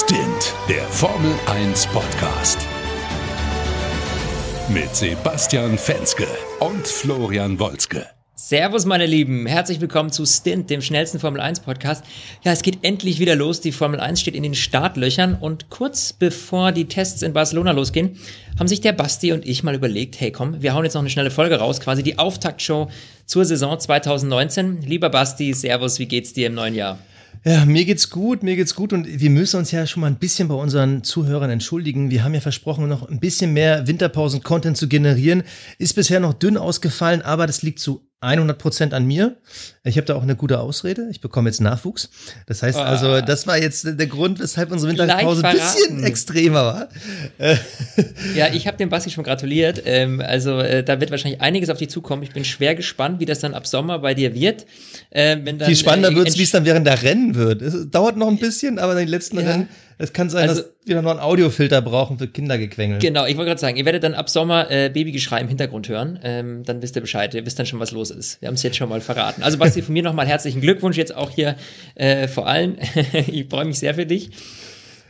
Stint, der Formel 1 Podcast. Mit Sebastian Fenske und Florian Wolzke. Servus, meine Lieben. Herzlich willkommen zu Stint, dem schnellsten Formel 1 Podcast. Ja, es geht endlich wieder los. Die Formel 1 steht in den Startlöchern und kurz bevor die Tests in Barcelona losgehen, haben sich der Basti und ich mal überlegt, hey komm, wir hauen jetzt noch eine schnelle Folge raus, quasi die Auftaktshow zur Saison 2019. Lieber Basti, Servus, wie geht's dir im neuen Jahr? Ja, mir geht's gut, mir geht's gut und wir müssen uns ja schon mal ein bisschen bei unseren Zuhörern entschuldigen. Wir haben ja versprochen, noch ein bisschen mehr Winterpausen-Content zu generieren. Ist bisher noch dünn ausgefallen, aber das liegt zu 100 Prozent an mir. Ich habe da auch eine gute Ausrede. Ich bekomme jetzt Nachwuchs. Das heißt also, ah. das war jetzt der Grund, weshalb unsere Winterpause ein bisschen extremer war. ja, ich habe dem Basti schon gratuliert. Ähm, also äh, da wird wahrscheinlich einiges auf dich zukommen. Ich bin schwer gespannt, wie das dann ab Sommer bei dir wird. Äh, wenn dann, Viel spannender äh, wird es, wie es dann während der Rennen wird. Es dauert noch ein bisschen, aber in den letzten ja. Rennen es kann sein, also, dass wir noch einen Audiofilter brauchen für Kindergequengel. Genau, ich wollte gerade sagen, ihr werdet dann ab Sommer äh, Babygeschrei im Hintergrund hören. Ähm, dann wisst ihr Bescheid. Ihr wisst dann schon, was los ist. Wir haben es jetzt schon mal verraten. Also Basti, von mir nochmal herzlichen Glückwunsch jetzt auch hier äh, vor allem. ich freue mich sehr für dich.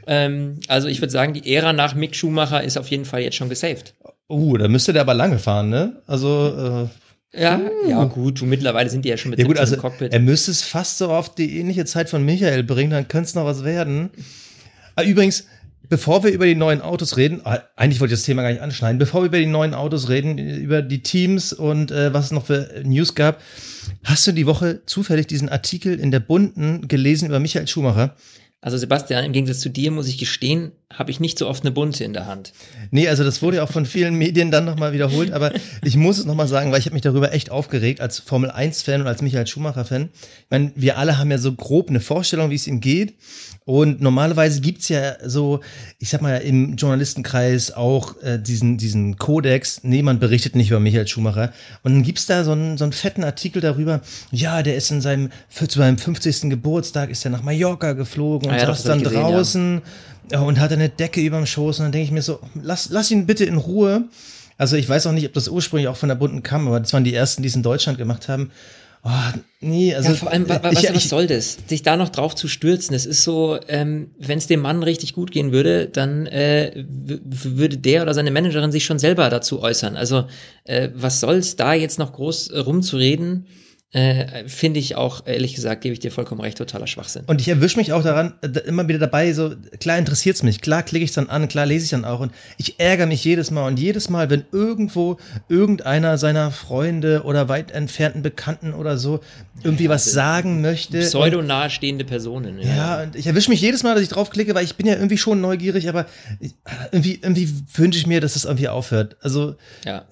Ähm, also ich würde sagen, die Ära nach Mick Schumacher ist auf jeden Fall jetzt schon gesaved. Uh, da müsste der aber lange fahren, ne? Also äh, ja, ja, gut, du, mittlerweile sind die ja schon mit ja, gut, also, Cockpit. Er müsste es fast so auf die ähnliche Zeit von Michael bringen, dann könnte es noch was werden. Ah, übrigens, bevor wir über die neuen Autos reden, ah, eigentlich wollte ich das Thema gar nicht anschneiden, bevor wir über die neuen Autos reden, über die Teams und äh, was es noch für News gab, hast du die Woche zufällig diesen Artikel in der Bunten gelesen über Michael Schumacher? Also Sebastian, im Gegensatz zu dir muss ich gestehen, habe ich nicht so oft eine Bunte in der Hand. Nee, also das wurde ja auch von vielen Medien dann nochmal wiederholt, aber ich muss es nochmal sagen, weil ich habe mich darüber echt aufgeregt als Formel 1-Fan und als Michael Schumacher-Fan. Ich meine, wir alle haben ja so grob eine Vorstellung, wie es ihm geht. Und normalerweise gibt's ja so, ich sag mal, im Journalistenkreis auch äh, diesen, diesen Kodex, nee, man berichtet nicht über Michael Schumacher. Und dann gibt's da so einen, so einen fetten Artikel darüber, ja, der ist in seinem, zu seinem 50. Geburtstag, ist er nach Mallorca geflogen und ah, ja, saß dann gesehen, draußen ja. Und hat eine Decke überm Schoß. Und dann denke ich mir so, lass, lass ihn bitte in Ruhe. Also ich weiß auch nicht, ob das ursprünglich auch von der bunten kam, aber das waren die ersten, die es in Deutschland gemacht haben. Oh, nee, also. Ja, vor allem, was, ich, was soll das? Sich da noch drauf zu stürzen, es ist so, ähm, wenn es dem Mann richtig gut gehen würde, dann äh, würde der oder seine Managerin sich schon selber dazu äußern. Also, äh, was soll's da jetzt noch groß äh, rumzureden? Äh, finde ich auch, ehrlich gesagt, gebe ich dir vollkommen recht, totaler Schwachsinn. Und ich erwische mich auch daran, äh, immer wieder dabei, so, klar interessiert es mich, klar klicke ich dann an, klar lese ich dann auch und ich ärgere mich jedes Mal und jedes Mal, wenn irgendwo irgendeiner seiner Freunde oder weit entfernten Bekannten oder so irgendwie ja, was sagen möchte. Pseudo nahestehende Personen. Ja, ja und ich erwische mich jedes Mal, dass ich draufklicke, weil ich bin ja irgendwie schon neugierig, aber irgendwie, irgendwie wünsche ich mir, dass das irgendwie aufhört. Also ja.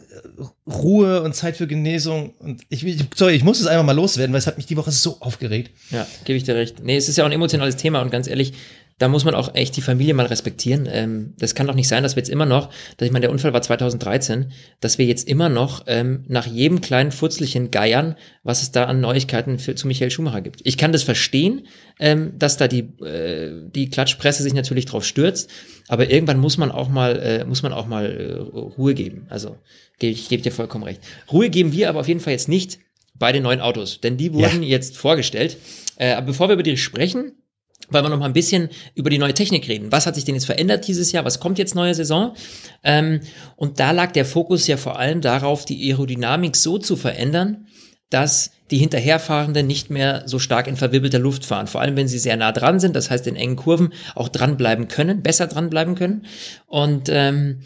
Ruhe und Zeit für Genesung und ich, sorry, ich muss es einfach mal loswerden, weil es hat mich die Woche so aufgeregt. Ja, gebe ich dir recht. Nee, es ist ja auch ein emotionales Thema und ganz ehrlich, da muss man auch echt die Familie mal respektieren. Ähm, das kann doch nicht sein, dass wir jetzt immer noch, dass ich meine, der Unfall war 2013, dass wir jetzt immer noch ähm, nach jedem kleinen Futzlichen geiern, was es da an Neuigkeiten für, zu Michael Schumacher gibt. Ich kann das verstehen, ähm, dass da die, äh, die Klatschpresse sich natürlich drauf stürzt, aber irgendwann muss man auch mal, äh, muss man auch mal äh, Ruhe geben. Also gebe ich gebe dir vollkommen recht. Ruhe geben wir aber auf jeden Fall jetzt nicht bei den neuen Autos, denn die wurden ja. jetzt vorgestellt. Äh, aber bevor wir über die sprechen, wollen wir noch mal ein bisschen über die neue Technik reden. Was hat sich denn jetzt verändert dieses Jahr? Was kommt jetzt neue Saison? Ähm, und da lag der Fokus ja vor allem darauf, die Aerodynamik so zu verändern, dass die Hinterherfahrenden nicht mehr so stark in verwirbelter Luft fahren. Vor allem, wenn sie sehr nah dran sind, das heißt in engen Kurven auch dranbleiben können, besser dranbleiben können. Und ähm,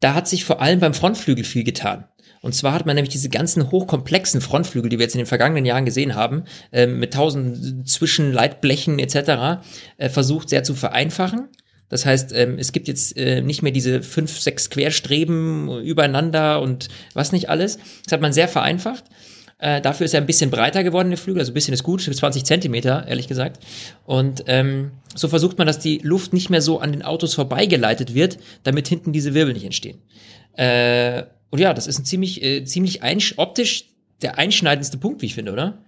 da hat sich vor allem beim Frontflügel viel getan. Und zwar hat man nämlich diese ganzen hochkomplexen Frontflügel, die wir jetzt in den vergangenen Jahren gesehen haben, äh, mit tausend Zwischenleitblechen etc., äh, versucht sehr zu vereinfachen. Das heißt, ähm, es gibt jetzt äh, nicht mehr diese fünf, sechs Querstreben übereinander und was nicht alles. Das hat man sehr vereinfacht. Äh, dafür ist er ein bisschen breiter geworden, der Flügel, also ein bisschen ist gut, 20 Zentimeter, ehrlich gesagt. Und ähm, so versucht man, dass die Luft nicht mehr so an den Autos vorbeigeleitet wird, damit hinten diese Wirbel nicht entstehen. Äh, und ja, das ist ein ziemlich, äh, ziemlich optisch der einschneidendste Punkt, wie ich finde, oder?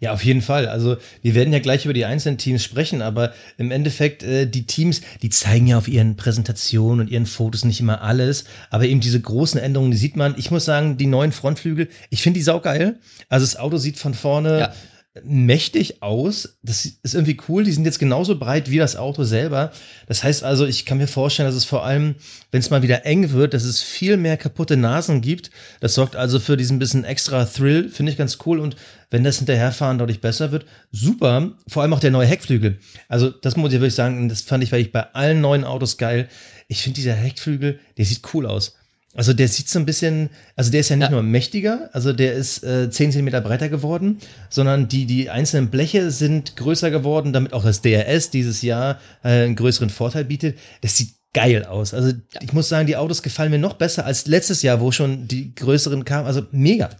Ja, auf jeden Fall. Also wir werden ja gleich über die einzelnen Teams sprechen, aber im Endeffekt, äh, die Teams, die zeigen ja auf ihren Präsentationen und ihren Fotos nicht immer alles, aber eben diese großen Änderungen, die sieht man. Ich muss sagen, die neuen Frontflügel, ich finde die saugeil. Also das Auto sieht von vorne. Ja mächtig aus. Das ist irgendwie cool. Die sind jetzt genauso breit wie das Auto selber. Das heißt also, ich kann mir vorstellen, dass es vor allem, wenn es mal wieder eng wird, dass es viel mehr kaputte Nasen gibt. Das sorgt also für diesen bisschen extra Thrill. Finde ich ganz cool. Und wenn das Hinterherfahren dadurch besser wird, super. Vor allem auch der neue Heckflügel. Also, das muss ich wirklich sagen, das fand ich, weil ich bei allen neuen Autos geil. Ich finde dieser Heckflügel, der sieht cool aus. Also der sieht so ein bisschen, also der ist ja nicht ja. nur mächtiger, also der ist äh, 10 cm breiter geworden, sondern die, die einzelnen Bleche sind größer geworden, damit auch das DRS dieses Jahr äh, einen größeren Vorteil bietet. Das sieht geil aus. Also ja. ich muss sagen, die Autos gefallen mir noch besser als letztes Jahr, wo schon die größeren kamen. Also mega.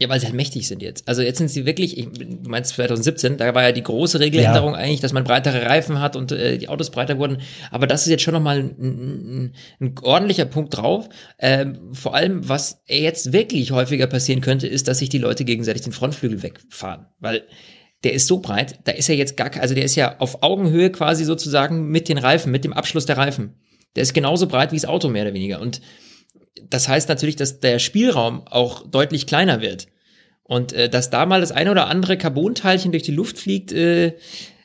Ja, weil sie halt mächtig sind jetzt. Also jetzt sind sie wirklich, ich, du meinst 2017, da war ja die große Regeländerung ja. eigentlich, dass man breitere Reifen hat und äh, die Autos breiter wurden. Aber das ist jetzt schon nochmal ein, ein, ein ordentlicher Punkt drauf. Ähm, vor allem, was jetzt wirklich häufiger passieren könnte, ist, dass sich die Leute gegenseitig den Frontflügel wegfahren. Weil der ist so breit, da ist er jetzt gar, also der ist ja auf Augenhöhe quasi sozusagen mit den Reifen, mit dem Abschluss der Reifen. Der ist genauso breit wie das Auto mehr oder weniger. Und das heißt natürlich, dass der Spielraum auch deutlich kleiner wird. Und äh, dass da mal das eine oder andere Carbonteilchen durch die Luft fliegt, äh,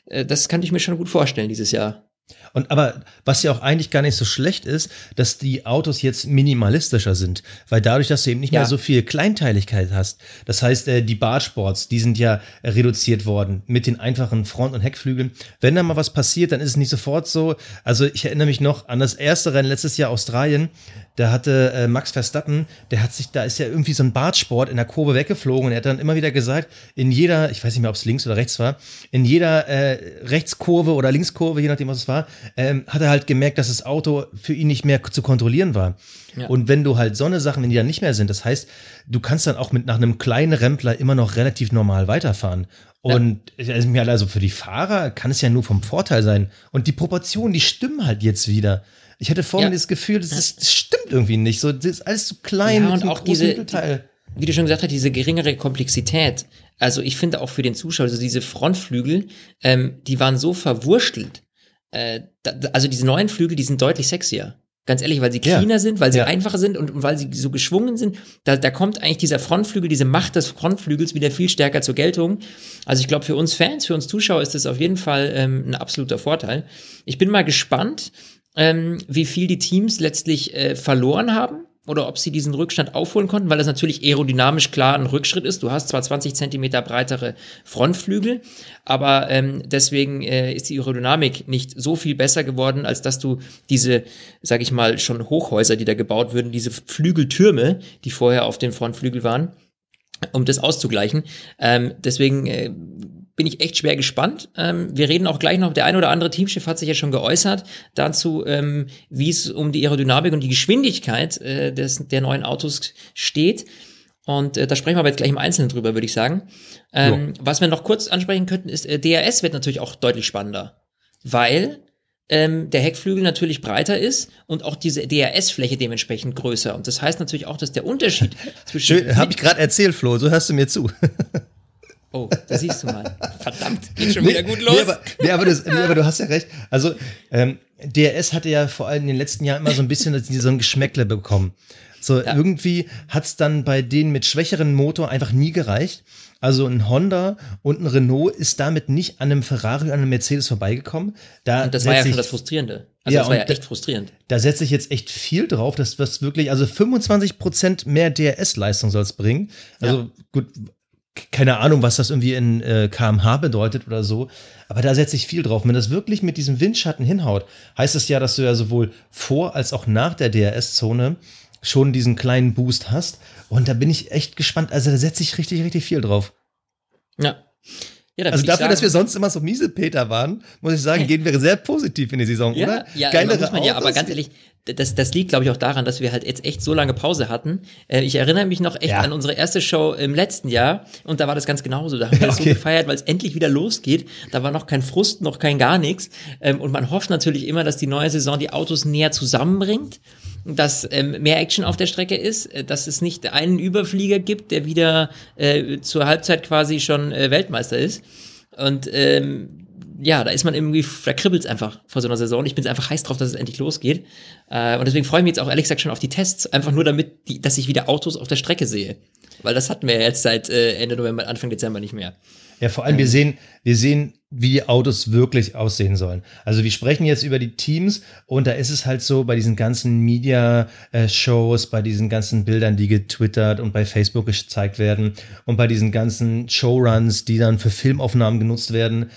äh, das kann ich mir schon gut vorstellen dieses Jahr. Und aber was ja auch eigentlich gar nicht so schlecht ist, dass die Autos jetzt minimalistischer sind, weil dadurch, dass du eben nicht ja. mehr so viel Kleinteiligkeit hast. Das heißt, äh, die Bartsports, die sind ja reduziert worden mit den einfachen Front- und Heckflügeln. Wenn da mal was passiert, dann ist es nicht sofort so. Also ich erinnere mich noch an das erste Rennen letztes Jahr Australien. Da hatte äh, Max Verstappen, der hat sich, da ist ja irgendwie so ein Bartsport in der Kurve weggeflogen und er hat dann immer wieder gesagt, in jeder, ich weiß nicht mehr, ob es links oder rechts war, in jeder äh, Rechtskurve oder Linkskurve, je nachdem, was es war, ähm, hat er halt gemerkt, dass das Auto für ihn nicht mehr zu kontrollieren war. Ja. Und wenn du halt so eine Sachen, wenn die dann nicht mehr sind, das heißt, du kannst dann auch mit nach einem kleinen Rempler immer noch relativ normal weiterfahren. Und ja. also für die Fahrer kann es ja nur vom Vorteil sein. Und die Proportionen, die stimmen halt jetzt wieder. Ich hatte vorhin ja. das Gefühl, das, ist, das, stimmt irgendwie nicht. So, das ist alles zu klein. Ja, und auch diese, die, wie du schon gesagt hast, diese geringere Komplexität. Also ich finde auch für den Zuschauer, also diese Frontflügel, ähm, die waren so verwurstelt äh, da, also diese neuen Flügel, die sind deutlich sexier. Ganz ehrlich, weil sie cleaner ja. sind, weil sie ja. einfacher sind und, und, weil sie so geschwungen sind. Da, da kommt eigentlich dieser Frontflügel, diese Macht des Frontflügels wieder viel stärker zur Geltung. Also ich glaube, für uns Fans, für uns Zuschauer ist das auf jeden Fall ähm, ein absoluter Vorteil. Ich bin mal gespannt, ähm, wie viel die Teams letztlich äh, verloren haben oder ob sie diesen Rückstand aufholen konnten, weil das natürlich aerodynamisch klar ein Rückschritt ist. Du hast zwar 20 Zentimeter breitere Frontflügel, aber ähm, deswegen äh, ist die Aerodynamik nicht so viel besser geworden, als dass du diese, sag ich mal, schon Hochhäuser, die da gebaut würden, diese Flügeltürme, die vorher auf dem Frontflügel waren, um das auszugleichen. Ähm, deswegen äh, bin ich echt schwer gespannt. Ähm, wir reden auch gleich noch, der ein oder andere Teamchef hat sich ja schon geäußert dazu, ähm, wie es um die Aerodynamik und die Geschwindigkeit äh, des, der neuen Autos steht. Und äh, da sprechen wir aber jetzt gleich im Einzelnen drüber, würde ich sagen. Ähm, was wir noch kurz ansprechen könnten, ist, äh, DRS wird natürlich auch deutlich spannender, weil ähm, der Heckflügel natürlich breiter ist und auch diese DRS-Fläche dementsprechend größer. Und das heißt natürlich auch, dass der Unterschied zwischen. Schön, habe ich gerade erzählt, Flo, so hörst du mir zu. Oh, da siehst du mal. Verdammt, geht schon nee, wieder gut los. Nee, aber, nee, aber, das, nee, aber du hast ja recht. Also, ähm, DRS hatte ja vor allem in den letzten Jahren immer so ein bisschen so ein Geschmäckle bekommen. So, ja. irgendwie hat's dann bei denen mit schwächeren Motor einfach nie gereicht. Also ein Honda und ein Renault ist damit nicht an einem Ferrari, an einem Mercedes vorbeigekommen. Da und das war ja schon das Frustrierende. Also ja, das war ja echt frustrierend. Da, da setze ich jetzt echt viel drauf, dass das wirklich, also 25 Prozent mehr DRS-Leistung soll es bringen. Also ja. gut, keine Ahnung, was das irgendwie in äh, kmh bedeutet oder so. Aber da setze ich viel drauf. Wenn das wirklich mit diesem Windschatten hinhaut, heißt es ja, dass du ja sowohl vor als auch nach der DRS-Zone schon diesen kleinen Boost hast. Und da bin ich echt gespannt. Also da setze ich richtig, richtig viel drauf. Ja. Ja, also dafür, sagen, dass wir sonst immer so miese Peter waren, muss ich sagen, gehen wir sehr positiv in die Saison, ja, oder? Ja, Geilere muss man ja, aber ganz ehrlich, das, das liegt, glaube ich, auch daran, dass wir halt jetzt echt so lange Pause hatten. Äh, ich erinnere mich noch echt ja. an unsere erste Show im letzten Jahr und da war das ganz genauso. Da haben wir okay. das so gefeiert, weil es endlich wieder losgeht. Da war noch kein Frust, noch kein gar nichts. Ähm, und man hofft natürlich immer, dass die neue Saison die Autos näher zusammenbringt dass ähm, mehr Action auf der Strecke ist, äh, dass es nicht einen Überflieger gibt, der wieder äh, zur Halbzeit quasi schon äh, Weltmeister ist. Und ähm, ja, da ist man irgendwie, da kribbelt es einfach vor so einer Saison. Ich bin einfach heiß drauf, dass es endlich losgeht. Äh, und deswegen freue ich mich jetzt auch ehrlich gesagt schon auf die Tests, einfach nur damit, die, dass ich wieder Autos auf der Strecke sehe. Weil das hatten wir jetzt seit äh, Ende November, Anfang Dezember nicht mehr. Ja, vor allem, wir sehen, wir sehen, wie die Autos wirklich aussehen sollen. Also wir sprechen jetzt über die Teams und da ist es halt so, bei diesen ganzen Media-Shows, bei diesen ganzen Bildern, die getwittert und bei Facebook gezeigt werden und bei diesen ganzen Showruns, die dann für Filmaufnahmen genutzt werden,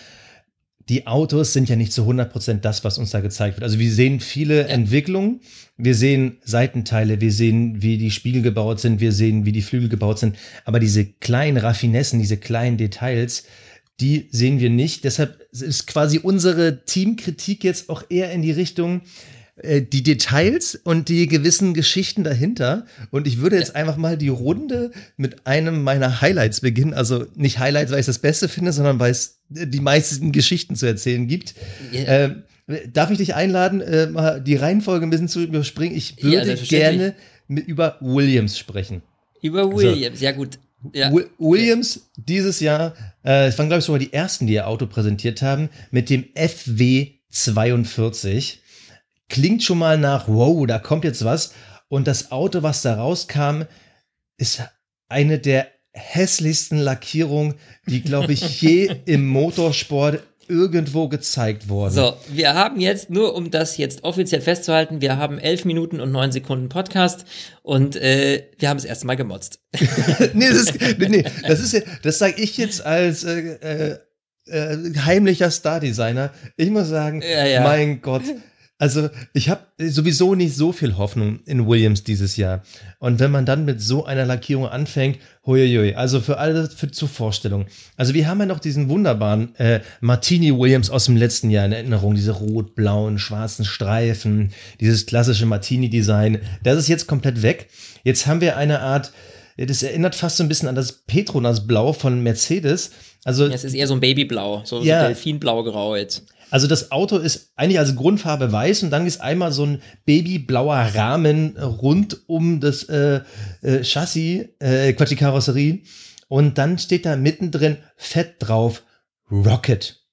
die Autos sind ja nicht zu 100% das, was uns da gezeigt wird. Also wir sehen viele ja. Entwicklungen, wir sehen Seitenteile, wir sehen, wie die Spiegel gebaut sind, wir sehen, wie die Flügel gebaut sind, aber diese kleinen Raffinessen, diese kleinen Details, die sehen wir nicht. Deshalb ist quasi unsere Teamkritik jetzt auch eher in die Richtung, die Details und die gewissen Geschichten dahinter. Und ich würde jetzt ja. einfach mal die Runde mit einem meiner Highlights beginnen. Also nicht Highlights, weil ich das Beste finde, sondern weil es die meisten Geschichten zu erzählen gibt. Yeah. Äh, darf ich dich einladen, äh, mal die Reihenfolge ein bisschen zu überspringen? Ich würde ja, gerne mit, über Williams sprechen. Über Williams, also, ja gut. Ja. Williams dieses Jahr, äh, es waren glaube ich sogar die ersten, die ihr Auto präsentiert haben, mit dem FW 42 klingt schon mal nach, wow, da kommt jetzt was. Und das Auto, was da rauskam, ist eine der hässlichsten Lackierungen, die, glaube ich, je im Motorsport irgendwo gezeigt worden. So, wir haben jetzt, nur um das jetzt offiziell festzuhalten, wir haben elf Minuten und neun Sekunden Podcast und äh, wir haben es erst mal gemotzt. nee, das ist, nee, das ist ja, das sage ich jetzt als äh, äh, äh heimlicher Star-Designer. Ich muss sagen, ja, ja. mein Gott, also ich habe sowieso nicht so viel Hoffnung in Williams dieses Jahr. Und wenn man dann mit so einer Lackierung anfängt, huiuiui, also für alle für, zur Vorstellung. Also wir haben ja noch diesen wunderbaren äh, Martini Williams aus dem letzten Jahr in Erinnerung, diese rot-blauen, schwarzen Streifen, dieses klassische Martini-Design. Das ist jetzt komplett weg. Jetzt haben wir eine Art, das erinnert fast so ein bisschen an das Petronas-Blau von Mercedes. Also, ja, es ist eher so ein Babyblau, so, ja, so Delfinblau-Grau jetzt. Also das Auto ist eigentlich als Grundfarbe weiß und dann ist einmal so ein babyblauer Rahmen rund um das äh, äh, Chassis, äh, Quatsch, die Karosserie. Und dann steht da mittendrin fett drauf Rocket.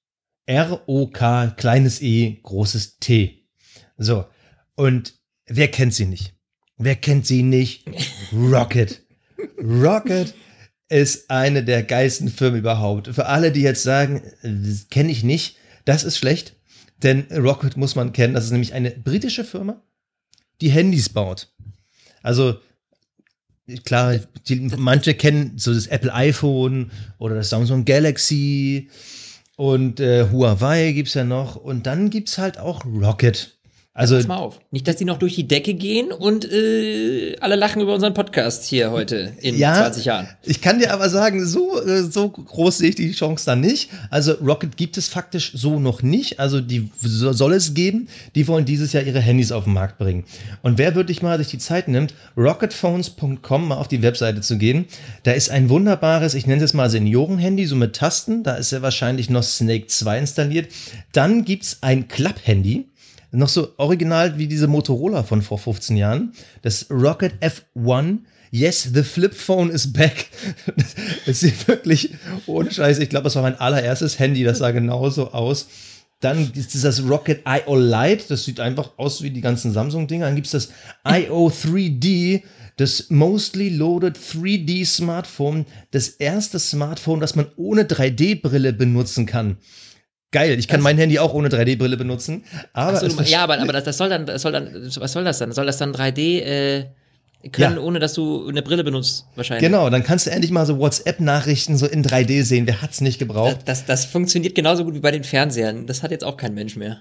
R-O-K, kleines E, großes T. So. Und wer kennt sie nicht? Wer kennt sie nicht? Rocket. Rocket ist eine der geilsten Firmen überhaupt. Für alle, die jetzt sagen, kenne ich nicht, das ist schlecht, denn Rocket muss man kennen. Das ist nämlich eine britische Firma, die Handys baut. Also klar, die, manche kennen so das Apple iPhone oder das Samsung Galaxy und äh, Huawei es ja noch. Und dann gibt es halt auch Rocket. Also, Pass mal auf. Nicht, dass die noch durch die Decke gehen und äh, alle lachen über unseren Podcast hier heute in ja, 20 Jahren. Ich kann dir aber sagen, so, äh, so groß sehe ich die Chance dann nicht. Also Rocket gibt es faktisch so noch nicht. Also die soll es geben. Die wollen dieses Jahr ihre Handys auf den Markt bringen. Und wer wirklich mal sich die Zeit nimmt, rocketphones.com mal auf die Webseite zu gehen, da ist ein wunderbares, ich nenne es mal Senioren-Handy, so mit Tasten. Da ist ja wahrscheinlich noch Snake 2 installiert. Dann gibt's ein Klapp-Handy noch so original wie diese Motorola von vor 15 Jahren. Das Rocket F1. Yes, the Flip Phone is back. Es sieht wirklich ohne Scheiß. Ich glaube, das war mein allererstes Handy. Das sah genauso aus. Dann gibt es das Rocket IO Lite. Das sieht einfach aus wie die ganzen Samsung-Dinger. Dann gibt es das IO 3D. Das Mostly Loaded 3D Smartphone. Das erste Smartphone, das man ohne 3D-Brille benutzen kann. Geil, ich kann das mein Handy auch ohne 3D-Brille benutzen. Aber so, ja, aber, aber das, das, soll dann, das soll dann, was soll das dann? Soll das dann 3D äh, können, ja. ohne dass du eine Brille benutzt, wahrscheinlich? Genau, dann kannst du endlich mal so WhatsApp-Nachrichten so in 3D sehen. Wer hat's nicht gebraucht? Das, das, das funktioniert genauso gut wie bei den Fernsehern. Das hat jetzt auch kein Mensch mehr.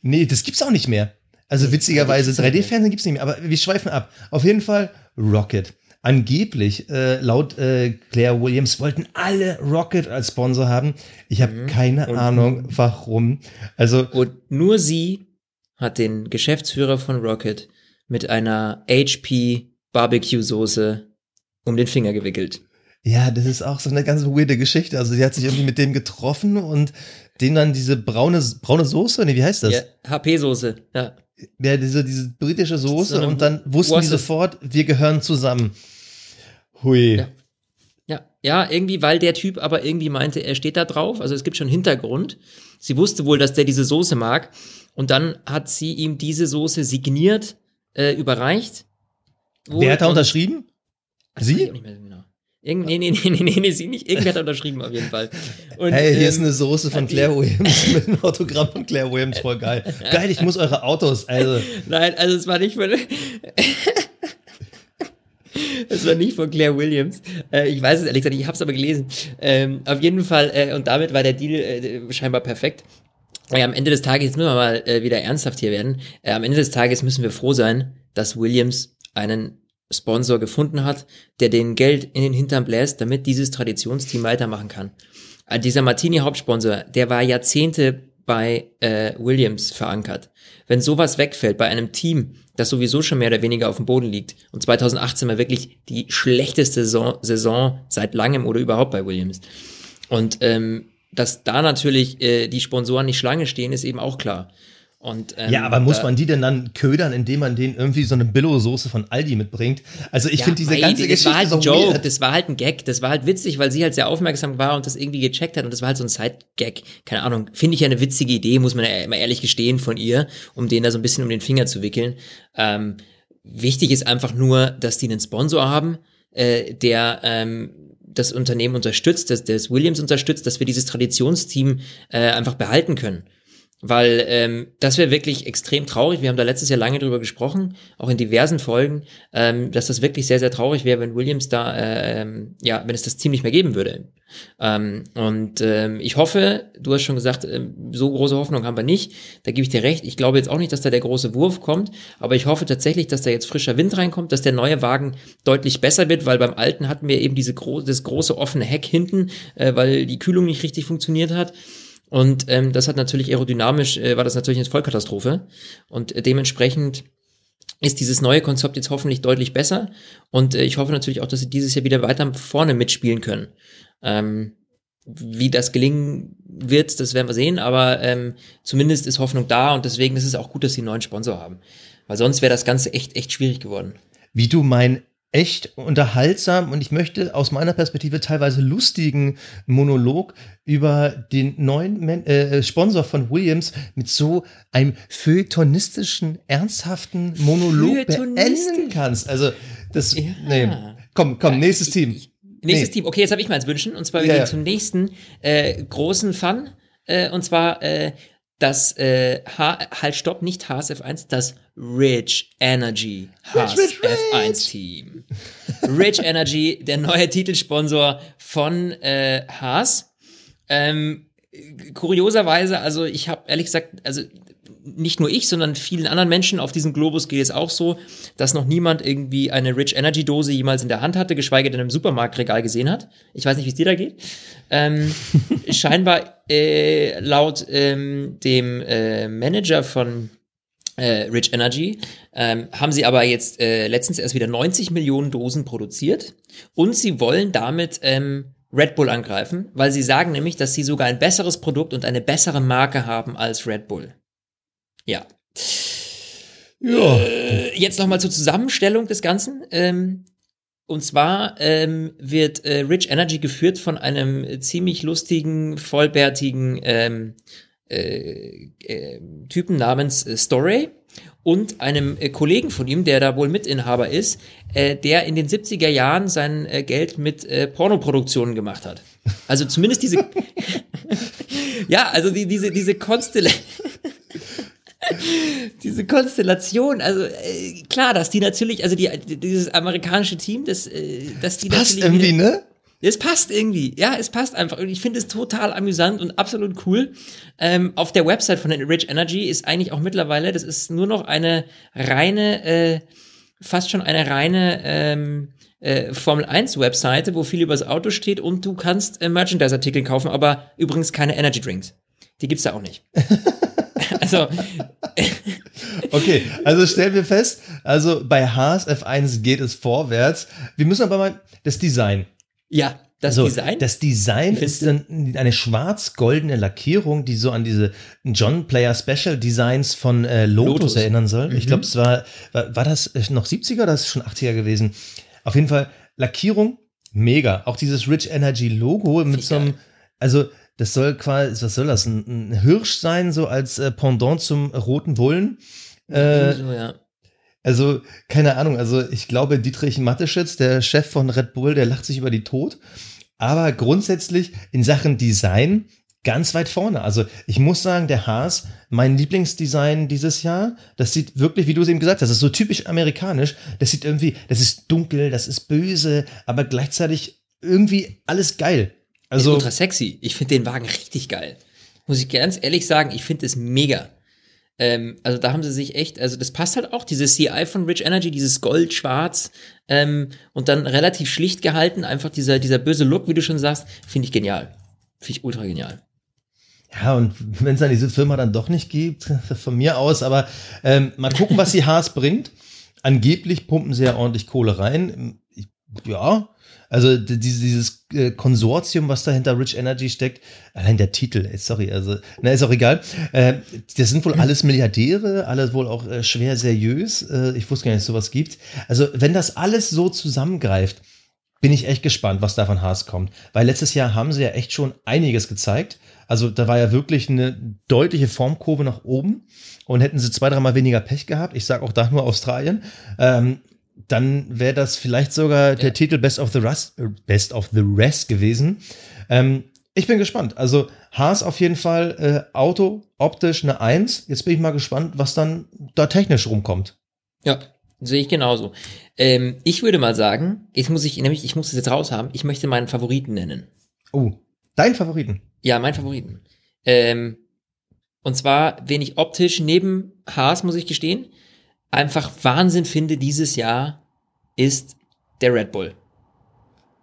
Nee, das gibt's auch nicht mehr. Also witzigerweise, 3D-Fernsehen gibt's nicht mehr. Aber wir schweifen ab. Auf jeden Fall Rocket. Angeblich, äh, laut äh, Claire Williams, wollten alle Rocket als Sponsor haben. Ich habe mhm. keine und, Ahnung, warum. Also und nur sie hat den Geschäftsführer von Rocket mit einer HP Barbecue Soße um den Finger gewickelt. Ja, das ist auch so eine ganz weirde Geschichte. Also sie hat sich irgendwie mit dem getroffen und dem dann diese braune braune Soße, nee, wie heißt das? Ja, HP Soße, ja. Ja, diese diese britische Soße so und dann wussten die sofort, wir gehören zusammen. Hui. Ja. ja. Ja, irgendwie, weil der Typ aber irgendwie meinte, er steht da drauf. Also es gibt schon Hintergrund. Sie wusste wohl, dass der diese Soße mag. Und dann hat sie ihm diese Soße signiert, äh, überreicht. Wer hat da unterschrieben? Sie? Irgend, nee, nee, nee, nee, nee, nee, sie nicht. Irgendwer hat unterschrieben auf jeden Fall. Und, hey, hier ähm, ist eine Soße von Claire Williams mit einem Autogramm von Claire Williams, voll geil. Geil, ich muss eure Autos, also. Nein, also es war nicht von. Es war nicht von Claire Williams. Äh, ich weiß es ehrlich gesagt, ich habe es aber gelesen. Ähm, auf jeden Fall, äh, und damit war der Deal äh, scheinbar perfekt. Ja, am Ende des Tages, jetzt müssen wir mal äh, wieder ernsthaft hier werden. Äh, am Ende des Tages müssen wir froh sein, dass Williams einen Sponsor gefunden hat, der den Geld in den Hintern bläst, damit dieses Traditionsteam weitermachen kann. Äh, dieser Martini-Hauptsponsor, der war Jahrzehnte bei äh, Williams verankert. Wenn sowas wegfällt bei einem Team, das sowieso schon mehr oder weniger auf dem Boden liegt, und 2018 war wirklich die schlechteste Saison, Saison seit langem oder überhaupt bei Williams. Und ähm, dass da natürlich äh, die Sponsoren nicht Schlange stehen, ist eben auch klar. Und, ähm, ja, aber muss man die denn dann ködern, indem man denen irgendwie so eine Billo-Soße von Aldi mitbringt? Also ich ja, finde diese ganze das Geschichte war halt so ein Joke, weird. das war halt ein Gag, das war halt witzig, weil sie halt sehr aufmerksam war und das irgendwie gecheckt hat und das war halt so ein Side-Gag. Keine Ahnung, finde ich ja eine witzige Idee, muss man ja immer ehrlich gestehen von ihr, um den da so ein bisschen um den Finger zu wickeln. Ähm, wichtig ist einfach nur, dass die einen Sponsor haben, äh, der ähm, das Unternehmen unterstützt, dass das Williams unterstützt, dass wir dieses Traditionsteam äh, einfach behalten können. Weil ähm, das wäre wirklich extrem traurig. Wir haben da letztes Jahr lange drüber gesprochen, auch in diversen Folgen, ähm, dass das wirklich sehr, sehr traurig wäre, wenn Williams da, äh, ähm, ja, wenn es das Team nicht mehr geben würde. Ähm, und ähm, ich hoffe, du hast schon gesagt, ähm, so große Hoffnung haben wir nicht. Da gebe ich dir recht. Ich glaube jetzt auch nicht, dass da der große Wurf kommt, aber ich hoffe tatsächlich, dass da jetzt frischer Wind reinkommt, dass der neue Wagen deutlich besser wird, weil beim alten hatten wir eben diese gro das große offene Heck hinten, äh, weil die Kühlung nicht richtig funktioniert hat. Und ähm, das hat natürlich aerodynamisch, äh, war das natürlich eine Vollkatastrophe. Und äh, dementsprechend ist dieses neue Konzept jetzt hoffentlich deutlich besser. Und äh, ich hoffe natürlich auch, dass sie dieses Jahr wieder weiter vorne mitspielen können. Ähm, wie das gelingen wird, das werden wir sehen, aber ähm, zumindest ist Hoffnung da und deswegen ist es auch gut, dass sie einen neuen Sponsor haben. Weil sonst wäre das Ganze echt, echt schwierig geworden. Wie du mein echt unterhaltsam und ich möchte aus meiner Perspektive teilweise lustigen Monolog über den neuen Men äh, Sponsor von Williams mit so einem feuilletonistischen, ernsthaften Monolog beenden kannst. Also das, ja. nee. Komm, komm, nächstes Team. Nächstes nee. Team. Okay, jetzt habe ich mal eins wünschen und zwar wir ja, gehen zum nächsten äh, großen Fun äh, und zwar äh, das äh, H halt stopp, nicht HSF1, das Rich Energy HSF1 Team. Rich Energy, der neue Titelsponsor von äh, Haas. Ähm, kurioserweise, also ich habe ehrlich gesagt, also nicht nur ich, sondern vielen anderen Menschen auf diesem Globus geht es auch so, dass noch niemand irgendwie eine Rich Energy Dose jemals in der Hand hatte, geschweige denn im Supermarktregal gesehen hat. Ich weiß nicht, wie es dir da geht. Ähm, scheinbar äh, laut ähm, dem äh, Manager von äh, Rich Energy ähm, haben sie aber jetzt äh, letztens erst wieder 90 Millionen Dosen produziert und sie wollen damit ähm, Red Bull angreifen, weil sie sagen nämlich, dass sie sogar ein besseres Produkt und eine bessere Marke haben als Red Bull. Ja. Ja. Äh, jetzt nochmal zur Zusammenstellung des Ganzen. Ähm, und zwar ähm, wird äh, Rich Energy geführt von einem ziemlich lustigen, vollbärtigen ähm, äh, äh, Typen namens äh, Story und einem äh, Kollegen von ihm, der da wohl Mitinhaber ist, äh, der in den 70er Jahren sein äh, Geld mit äh, Pornoproduktionen gemacht hat. Also zumindest diese Ja, also die, diese diese Konstellation diese Konstellation, also äh, klar, dass die natürlich, also die, dieses amerikanische Team, das, äh, dass die passt irgendwie, wieder, ne? Es passt irgendwie, ja, es passt einfach. Und ich finde es total amüsant und absolut cool. Ähm, auf der Website von Rich Energy ist eigentlich auch mittlerweile, das ist nur noch eine reine, äh, fast schon eine reine ähm, äh, Formel 1 Webseite, wo viel über das Auto steht und du kannst äh, Merchandise-Artikel kaufen, aber übrigens keine Energy Drinks. Die gibt's da auch nicht. also. okay, also stellen wir fest, also bei Haas F1 geht es vorwärts. Wir müssen aber mal das Design. Ja, das also, Design. Das Design ist dann eine schwarz-goldene Lackierung, die so an diese John Player Special Designs von äh, Lotus, Lotus, erinnern soll. Mhm. Ich glaube, es war, war, war das noch 70er oder ist es schon 80er gewesen? Auf jeden Fall Lackierung, mega. Auch dieses Rich Energy Logo mit so einem, also das soll quasi, was soll das, ein, ein Hirsch sein, so als äh, Pendant zum roten Bullen. Äh, so, ja. Also, keine Ahnung, also ich glaube, Dietrich Matteschitz, der Chef von Red Bull, der lacht sich über die Tod. Aber grundsätzlich in Sachen Design ganz weit vorne. Also ich muss sagen, der Haas, mein Lieblingsdesign dieses Jahr, das sieht wirklich, wie du es eben gesagt hast, das ist so typisch amerikanisch. Das sieht irgendwie, das ist dunkel, das ist böse, aber gleichzeitig irgendwie alles geil. Also Also ultra sexy. Ich finde den Wagen richtig geil. Muss ich ganz ehrlich sagen, ich finde es mega. Ähm, also da haben sie sich echt, also das passt halt auch, dieses CI von Rich Energy, dieses Gold-Schwarz ähm, und dann relativ schlicht gehalten, einfach dieser, dieser böse Look, wie du schon sagst, finde ich genial. Finde ich ultra genial. Ja, und wenn es dann diese Firma dann doch nicht gibt, von mir aus, aber ähm, mal gucken, was die Haas bringt. Angeblich pumpen sie ja ordentlich Kohle rein. Ja, also dieses, äh, Konsortium, was da hinter Rich Energy steckt, allein der Titel, sorry, also, na, ist auch egal. Äh, das sind wohl alles Milliardäre, alles wohl auch äh, schwer seriös. Ich wusste gar nicht, dass sowas gibt. Also, wenn das alles so zusammengreift, bin ich echt gespannt, was da von Haas kommt. Weil letztes Jahr haben sie ja echt schon einiges gezeigt. Also da war ja wirklich eine deutliche Formkurve nach oben. Und hätten sie zwei, dreimal weniger Pech gehabt, ich sage auch da nur Australien, ähm, dann wäre das vielleicht sogar der Titel Best of the Rest, äh, Best of the Rest gewesen. Ähm, ich bin gespannt. Also Haas auf jeden Fall äh, Auto, optisch eine Eins. Jetzt bin ich mal gespannt, was dann da technisch rumkommt. Ja, sehe ich genauso. Ähm, ich würde mal sagen, jetzt muss ich, nämlich, ich muss es jetzt raushaben, ich möchte meinen Favoriten nennen. Oh, dein Favoriten. Ja, mein Favoriten. Ähm, und zwar, wen ich optisch neben Haas, muss ich gestehen, einfach Wahnsinn finde dieses Jahr, ist der Red Bull.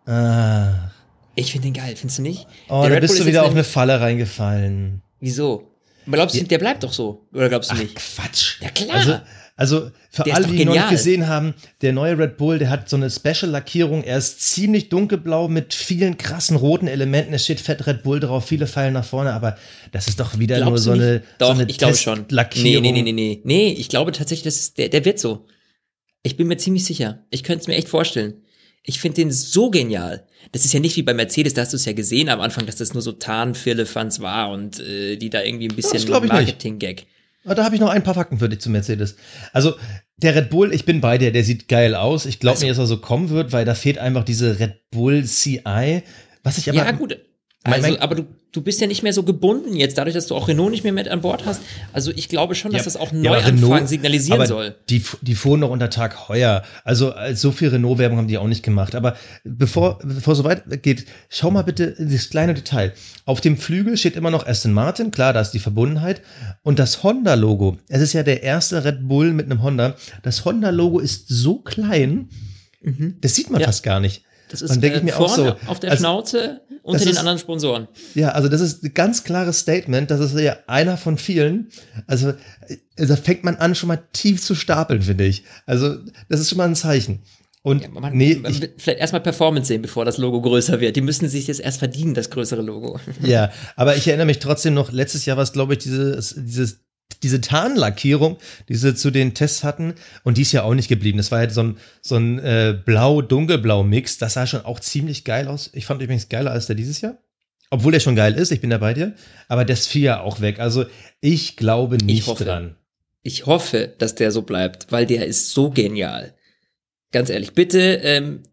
Ah. Ich finde den geil, findest du nicht? Oh, der da Red bist Bull du wieder auf eine Falle reingefallen. Wieso? Aber glaubst du, der bleibt doch so? Oder glaubst du Ach, nicht? Quatsch. Ja, klar. Also, also für Der alle, die ihn noch gesehen haben, der neue Red Bull, der hat so eine Special-Lackierung. Er ist ziemlich dunkelblau mit vielen krassen roten Elementen. Es steht fett Red Bull drauf, viele Pfeilen nach vorne, aber das ist doch wieder Glaubst nur so eine, Doch, so eine ich glaube schon. Nee, nee, nee, nee, nee. Nee, ich glaube tatsächlich, das ist, der, der wird so. Ich bin mir ziemlich sicher. Ich könnte es mir echt vorstellen. Ich finde den so genial. Das ist ja nicht wie bei Mercedes, da hast du es ja gesehen am Anfang, dass das nur so Tarnfirlefanz war und äh, die da irgendwie ein bisschen. Marketing-Gag. Aber Da habe ich noch ein paar Fakten für dich zu Mercedes. Also, der Red Bull, ich bin bei dir, der sieht geil aus. Ich glaube Also- nicht, dass er so kommen wird, weil da fehlt einfach diese Red Bull CI. Was ich aber. Ja, gut. Also, mein- aber du, du bist ja nicht mehr so gebunden jetzt, dadurch, dass du auch Renault nicht mehr mit an Bord hast. Also ich glaube schon, dass Ja, das auch ja, aber Neuanfang Renault- signalisieren soll. Die, die fuhren noch unter Tag heuer. Also so viel Renault-Werbung haben die auch nicht gemacht. Aber bevor, bevor so weit geht, schau mal bitte das kleine Detail. Auf dem Flügel steht immer noch Aston Martin, klar, da ist die Verbundenheit. Und das Honda-Logo, es ist ja der erste Red Bull mit einem Honda. Das Honda-Logo ist so klein, das sieht man Ja. fast gar nicht. Das ist Dann denke äh, ich mir auch vorne so, auf der also- Schnauze unter das den ist- anderen Sponsoren. Ja, also das ist ein ganz klares Statement. Das ist ja einer von vielen. Also da fängt man an, schon mal tief zu stapeln, finde ich. Also das ist schon mal ein Zeichen. Und Ja, man, nee, man ich, vielleicht erstmal Performance sehen, bevor das Logo größer wird. Die müssen sich jetzt erst verdienen, das größere Logo. ja, aber ich erinnere mich trotzdem noch, letztes Jahr war es, glaube ich, dieses, dieses, diese Tarnlackierung, die sie zu den Tests hatten, und die ist ja auch nicht geblieben. Das war halt so ein, so ein äh, blau-dunkelblau-Mix. Das sah schon auch ziemlich geil aus. Ich fand übrigens geiler als der dieses Jahr. Obwohl der schon geil ist, ich bin da bei dir. Aber das fiel ja auch weg. Also ich glaube nicht hoffe. dran. Ich hoffe, dass der so bleibt, weil der ist so genial. Ganz ehrlich, bitte, ähm,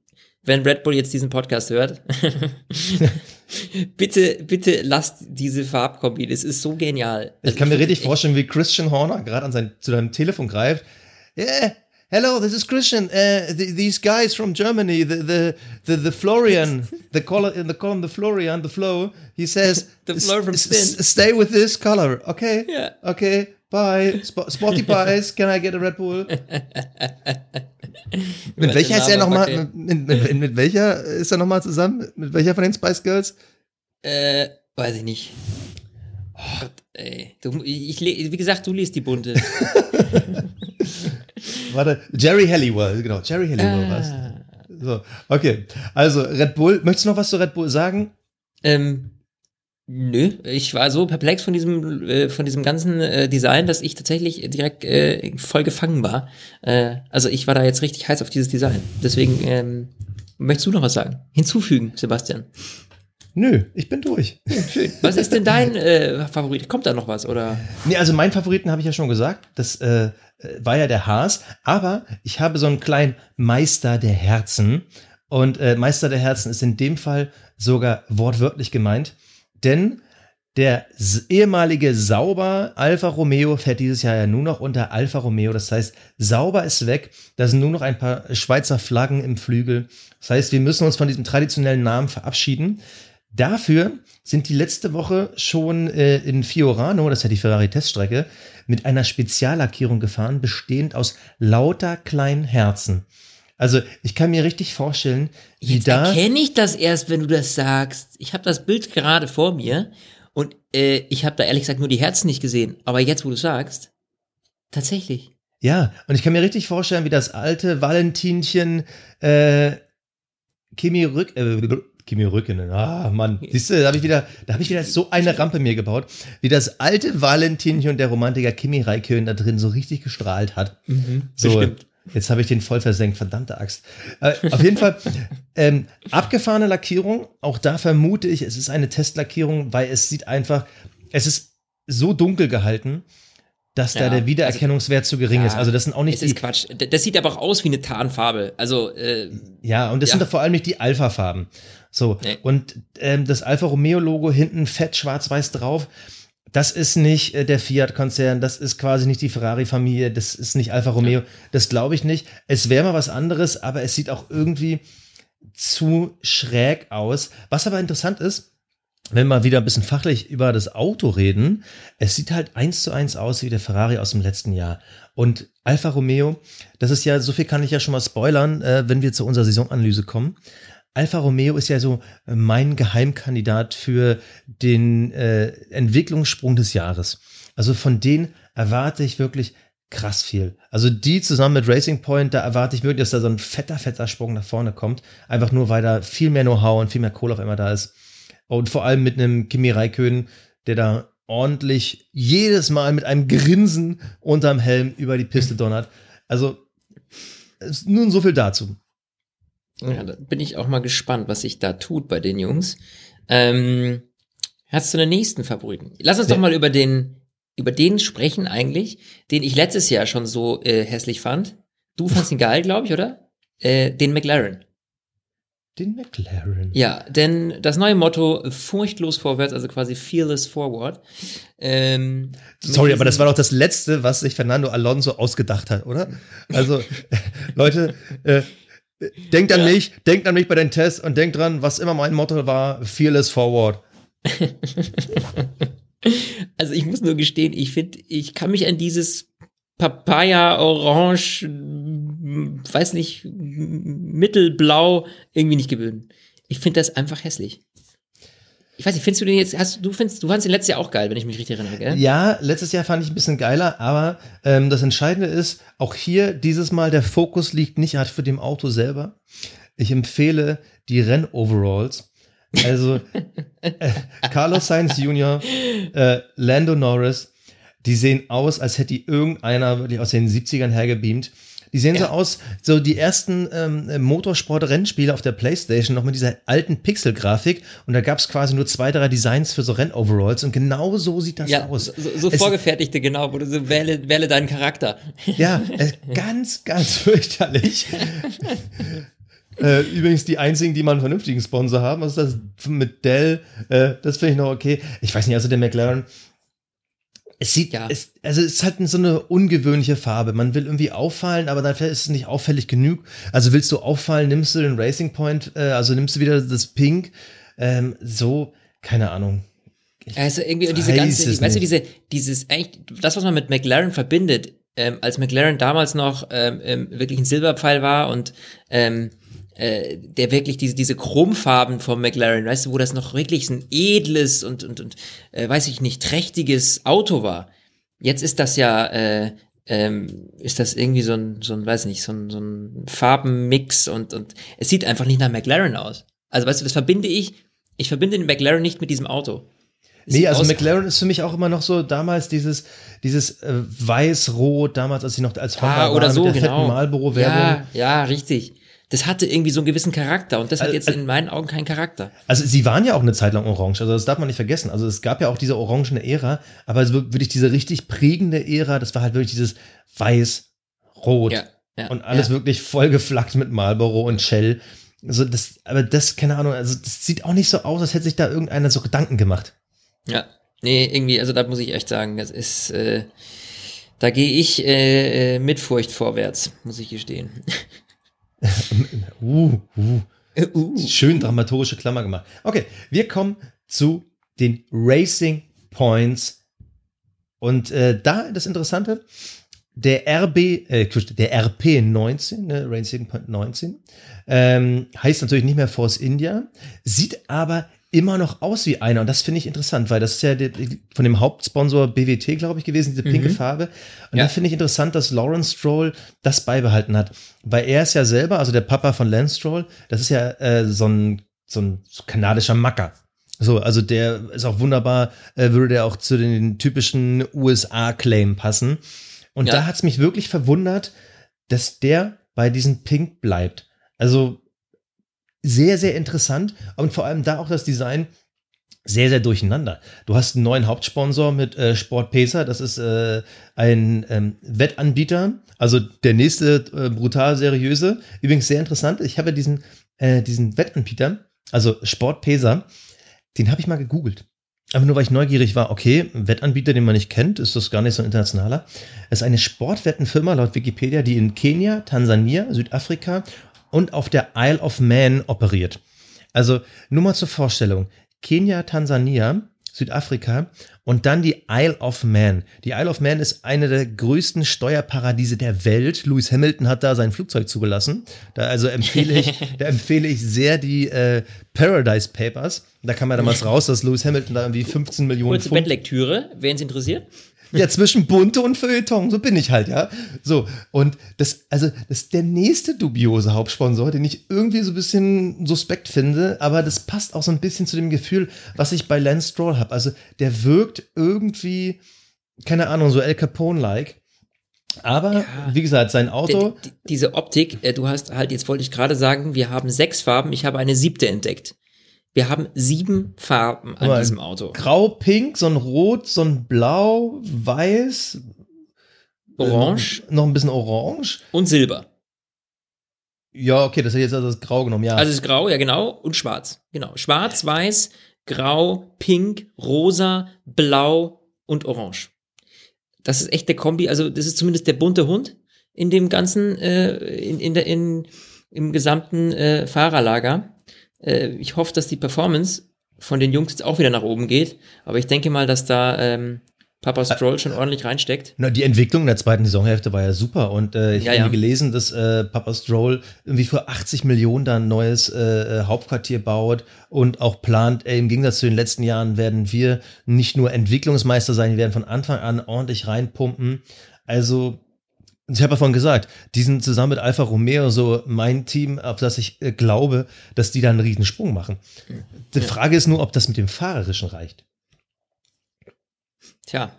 wenn Red Bull jetzt diesen Podcast hört, bitte, bitte lasst diese Farbkombi. Das ist so genial. Ich Also kann mir find richtig vorstellen, wie Christian Horner gerade an sein, zu deinem Telefon greift. Yeah, hello, this is Christian. Uh, the, these guys from Germany, the the the, the Florian, the color in the column, the Florian, the flow. He says, The flow from "S- Spin." Stay with this color, okay? Ja. Okay. Bye. Sp Sporty Pies. Can I get a Red Bull? mit welcher ist er nochmal? Mit, mit, mit, mit welcher ist er nochmal zusammen? Mit welcher von den Spice Girls? Äh, weiß ich nicht. Oh Gott, ey. Du, ich, wie gesagt, du liest die bunte. Warte, Jerry Halliwell, genau, Jerry Halliwell war's. ah. So, okay. Also, Red Bull, möchtest du noch was zu Red Bull sagen? Ähm, nö, ich war so perplex von diesem, äh, von diesem ganzen äh, Design, dass ich tatsächlich direkt äh, voll gefangen war. Äh, also ich war da jetzt richtig heiß auf dieses Design. Deswegen ähm, möchtest du noch was sagen? Hinzufügen, Sebastian. Nö, ich bin durch. Schön. Was ist denn dein äh, Favorit? Kommt da noch was? Oder? Nee, also meinen Favoriten habe ich ja schon gesagt. Das äh, war ja der Haas. Aber ich habe so einen kleinen Meister der Herzen. Und äh, Meister der Herzen ist in dem Fall sogar wortwörtlich gemeint. Denn der ehemalige Sauber Alfa Romeo fährt dieses Jahr ja nur noch unter Alfa Romeo. Das heißt, Sauber ist weg. Da sind nur noch ein paar Schweizer Flaggen im Flügel. Das heißt, wir müssen uns von diesem traditionellen Namen verabschieden. Dafür sind die letzte Woche schon äh, in Fiorano, das ist ja die Ferrari-Teststrecke, mit einer Speziallackierung gefahren, bestehend aus lauter kleinen Herzen. Also ich kann mir richtig vorstellen, wie Jetzt da. erkenne ich das erst, wenn du das sagst. Ich habe das Bild gerade vor mir und äh, ich habe da ehrlich gesagt nur die Herzen nicht gesehen. Aber jetzt, wo du sagst, tatsächlich. Ja, und ich kann mir richtig vorstellen, wie das alte Valentinchen äh, Kimi Rück, äh, Kimi Rückenen. Ah, Mann. Siehst du, da habe ich wieder, da habe ich wieder so eine Rampe mir gebaut, wie das alte Valentinchen und der Romantiker Kimi Räikkönen da drin so richtig gestrahlt hat. so, bestimmt. Jetzt habe ich den voll versenkt, verdammte Axt. Äh, auf jeden Fall ähm, abgefahrene Lackierung. Auch da vermute ich, es ist eine Testlackierung, weil es sieht einfach, es ist so dunkel gehalten, dass da Ja, der Wiedererkennungswert zu gering Ja, ist. Also das sind auch nicht Es die ist Quatsch. Das sieht aber auch aus wie eine Tarnfarbe. Also, äh, Ja, und das Ja. sind doch vor allem nicht die Alpha-Farben. So, Nee. und ähm, das Alfa Romeo-Logo hinten fett schwarz-weiß drauf, das ist nicht äh, der Fiat-Konzern, das ist quasi nicht die Ferrari-Familie, das ist nicht Alfa Romeo, das glaube ich nicht. Es wäre mal was anderes, aber es sieht auch irgendwie zu schräg aus. Was aber interessant ist, wenn wir wieder ein bisschen fachlich über das Auto reden, es sieht halt eins zu eins aus wie der Ferrari aus dem letzten Jahr. Und Alfa Romeo, das ist ja, so viel kann ich ja schon mal spoilern, äh, wenn wir zu unserer Saisonanalyse kommen. Alfa Romeo ist ja so äh, mein Geheimkandidat für den äh, Entwicklungssprung des Jahres. Also von denen erwarte ich wirklich krass viel. Also die zusammen mit Racing Point, da erwarte ich wirklich, dass da so ein fetter, fetter Sprung nach vorne kommt. Einfach nur, weil da viel mehr Know-how und viel mehr Kohle auf einmal da ist. Und vor allem mit einem Kimi Räikkönen, der da ordentlich jedes Mal mit einem Grinsen unterm Helm über die Piste donnert. Also nun so viel dazu. Ja, da bin ich auch mal gespannt, was sich da tut bei den Jungs. Ähm, hast du einen nächsten Favoriten? Lass uns doch Ja. mal über den, über den sprechen eigentlich, den ich letztes Jahr schon so äh, hässlich fand. Du fandst ihn geil, glaube ich, oder? Äh, den McLaren. Den McLaren. Ja, denn das neue Motto furchtlos vorwärts, also quasi fearless forward. Ähm, Sorry, aber das war doch das Letzte, was sich Fernando Alonso ausgedacht hat, oder? Also, Leute, äh, denkt an Ja. mich, denkt an mich bei den Tests und denkt dran, was immer mein Motto war, fearless forward. Also ich muss nur gestehen, ich finde, ich kann mich an dieses Papaya, Orange, weiß nicht, Mittelblau irgendwie nicht gewöhnen. Ich finde das einfach hässlich. Ich weiß nicht, findest du den jetzt, hast du findest, du fandst den letztes Jahr auch geil, wenn ich mich richtig erinnere, gell? Ja, letztes Jahr fand ich ein bisschen geiler, aber ähm, das Entscheidende ist, auch hier dieses Mal der Fokus liegt nicht halt für dem Auto selber. Ich empfehle die Rennoveralls. Also äh, Carlos Sainz Jr., äh, Lando Norris, die sehen aus, als hätte die irgendeiner wirklich aus den 70ern hergebeamt. Die sehen so Ja. aus, so die ersten ähm, Motorsport-Rennspiele auf der Playstation noch mit dieser alten Pixel-Grafik und da gab es quasi nur zwei, drei Designs für so Rennoveralls und genau so sieht das Ja, aus. so, so Es- vorgefertigte, genau, wo du so wähle, wähle deinen Charakter. Ja, äh, ganz, ganz fürchterlich. äh, übrigens die einzigen, die mal einen vernünftigen Sponsor haben, was ist das mit Dell? Äh, das finde ich noch okay. Ich weiß nicht, also der McLaren. Es sieht, Ja. es, also es ist halt so eine ungewöhnliche Farbe. Man will irgendwie auffallen, aber dafür ist es nicht auffällig genug. Also willst du auffallen, nimmst du den Racing Point, äh, also nimmst du wieder das Pink. Ähm, so, keine Ahnung. Also irgendwie diese ganze, weißt du, nicht. diese, dieses, eigentlich, das, was man mit McLaren verbindet, ähm, als McLaren damals noch ähm, wirklich ein Silberpfeil war und ähm, äh, der wirklich diese, diese Chromfarben vom McLaren, weißt du, wo das noch wirklich ein edles und, und, und äh, weiß ich nicht, trächtiges Auto war. Jetzt ist das ja, äh, ähm, ist das irgendwie so ein, so ein, weiß nicht, so ein, so ein Farbenmix und, und es sieht einfach nicht nach McLaren aus. Also weißt du, das verbinde ich, ich verbinde den McLaren nicht mit diesem Auto. Nee, also McLaren ist für mich auch immer noch so damals dieses, dieses äh, weiß-rot, damals, als sie noch als Honda Ah, oder waren, so, mit der genau. fetten Marlboro-Werbung. Ja, ja, richtig. Das hatte irgendwie so einen gewissen Charakter und das hat Also- jetzt in meinen Augen keinen Charakter. Also sie waren ja auch eine Zeit lang orange, also das darf man nicht vergessen. Also es gab ja auch diese orangene Ära, aber es war wirklich diese richtig prägende Ära, das war halt wirklich dieses weiß, rot Ja, ja, und alles ja. wirklich vollgeflackt mit Marlboro und Shell. Also das, aber das, keine Ahnung, also das sieht auch nicht so aus, als hätte sich da irgendeiner so Gedanken gemacht. Ja, nee, irgendwie, also da muss ich echt sagen, das ist, äh, da gehe ich äh, äh, mit Furcht vorwärts, muss ich gestehen. Uh, uh. uh. Schön dramaturgische Klammer gemacht. Okay, wir kommen zu den Racing Points. Und äh, da das Interessante, der RB, äh, der RP 19, ne, Racing Point 19, ähm, heißt natürlich nicht mehr Force India, sieht aber immer noch aus wie einer. Und das finde ich interessant, weil das ist ja die, von dem Hauptsponsor BWT, glaube ich, gewesen, diese pinke Mhm. Farbe. Und Ja. da finde ich interessant, dass Lawrence Stroll das beibehalten hat. Weil er ist ja selber, also der Papa von Lance Stroll, das ist ja äh, so, ein, so ein kanadischer Macker. So, also der ist auch wunderbar, äh, würde der auch zu den typischen USA-Claim passen. Und Ja. da hat's mich wirklich verwundert, dass der bei diesem Pink bleibt. Also sehr, sehr interessant und vor allem da auch das Design sehr, sehr durcheinander. Du hast einen neuen Hauptsponsor mit äh, Sport Pacer, das ist äh, ein ähm, Wettanbieter, also der nächste äh, brutal seriöse. Übrigens sehr interessant, ich habe diesen, äh, diesen Wettanbieter, also Sport Pacer, den habe ich mal gegoogelt. Aber nur weil ich neugierig war, okay, Wettanbieter, den man nicht kennt, ist das gar nicht so ein internationaler. Es ist eine Sportwettenfirma laut Wikipedia, die in Kenia, Tansania, Südafrika und auf der Isle of Man operiert. Also nur mal zur Vorstellung. Kenia, Tansania, Südafrika und dann die Isle of Man. Die Isle of Man ist eine der größten Steuerparadiese der Welt. Lewis Hamilton hat da sein Flugzeug zugelassen. Da also empfehle ich, da empfehle ich sehr die äh, Paradise Papers. Da kam ja damals raus, dass Lewis Hamilton da irgendwie 15 Millionen Kurze Pfund Bettlektüre, wen es interessiert. Ja, zwischen Bunte und Feuilleton, so bin ich halt, ja. So, und das, also, das ist der nächste dubiose Hauptsponsor, den ich irgendwie so ein bisschen suspekt finde, aber das passt auch so ein bisschen zu dem Gefühl, was ich bei Lance Stroll habe. Also, der wirkt irgendwie, keine Ahnung, so El Capone-like. Aber, Ja. wie gesagt, sein Auto, Die, die, diese Optik, äh, du hast halt, jetzt wollte ich gerade sagen, wir haben sechs Farben, ich habe eine siebte entdeckt. Wir haben sieben Farben an diesem Auto. grau, pink, so ein rot, so ein blau, weiß, Orange äh, noch ein bisschen orange. und Silber. Ja, okay, das hätte ich jetzt also das grau genommen, ja. Also ist grau, ja genau, und schwarz. Genau. Schwarz, weiß, grau, pink, rosa, blau und orange. Das ist echt der Kombi, also das ist zumindest der bunte Hund in dem ganzen, äh, in, in der, in, im gesamten äh, Fahrerlager. Äh, ich hoffe, dass die Performance von den Jungs jetzt auch wieder nach oben geht, aber ich denke mal, dass da ähm, Papa Stroll schon ordentlich reinsteckt. Na, die Entwicklung in der zweiten Saisonhälfte war ja super und äh, ich Ja, habe ja. gelesen, dass äh, Papa Stroll irgendwie für 80 Millionen da ein neues äh, äh, Hauptquartier baut und auch plant, ey, im Gegensatz zu den letzten Jahren werden wir nicht nur Entwicklungsmeister sein, wir werden von Anfang an ordentlich reinpumpen. Also ich habe davon gesagt, die sind zusammen mit Alfa Romeo so mein Team, auf das ich äh, glaube, dass die da einen riesen Sprung machen. Die Frage ist nur, ob das mit dem Fahrerischen reicht. Tja,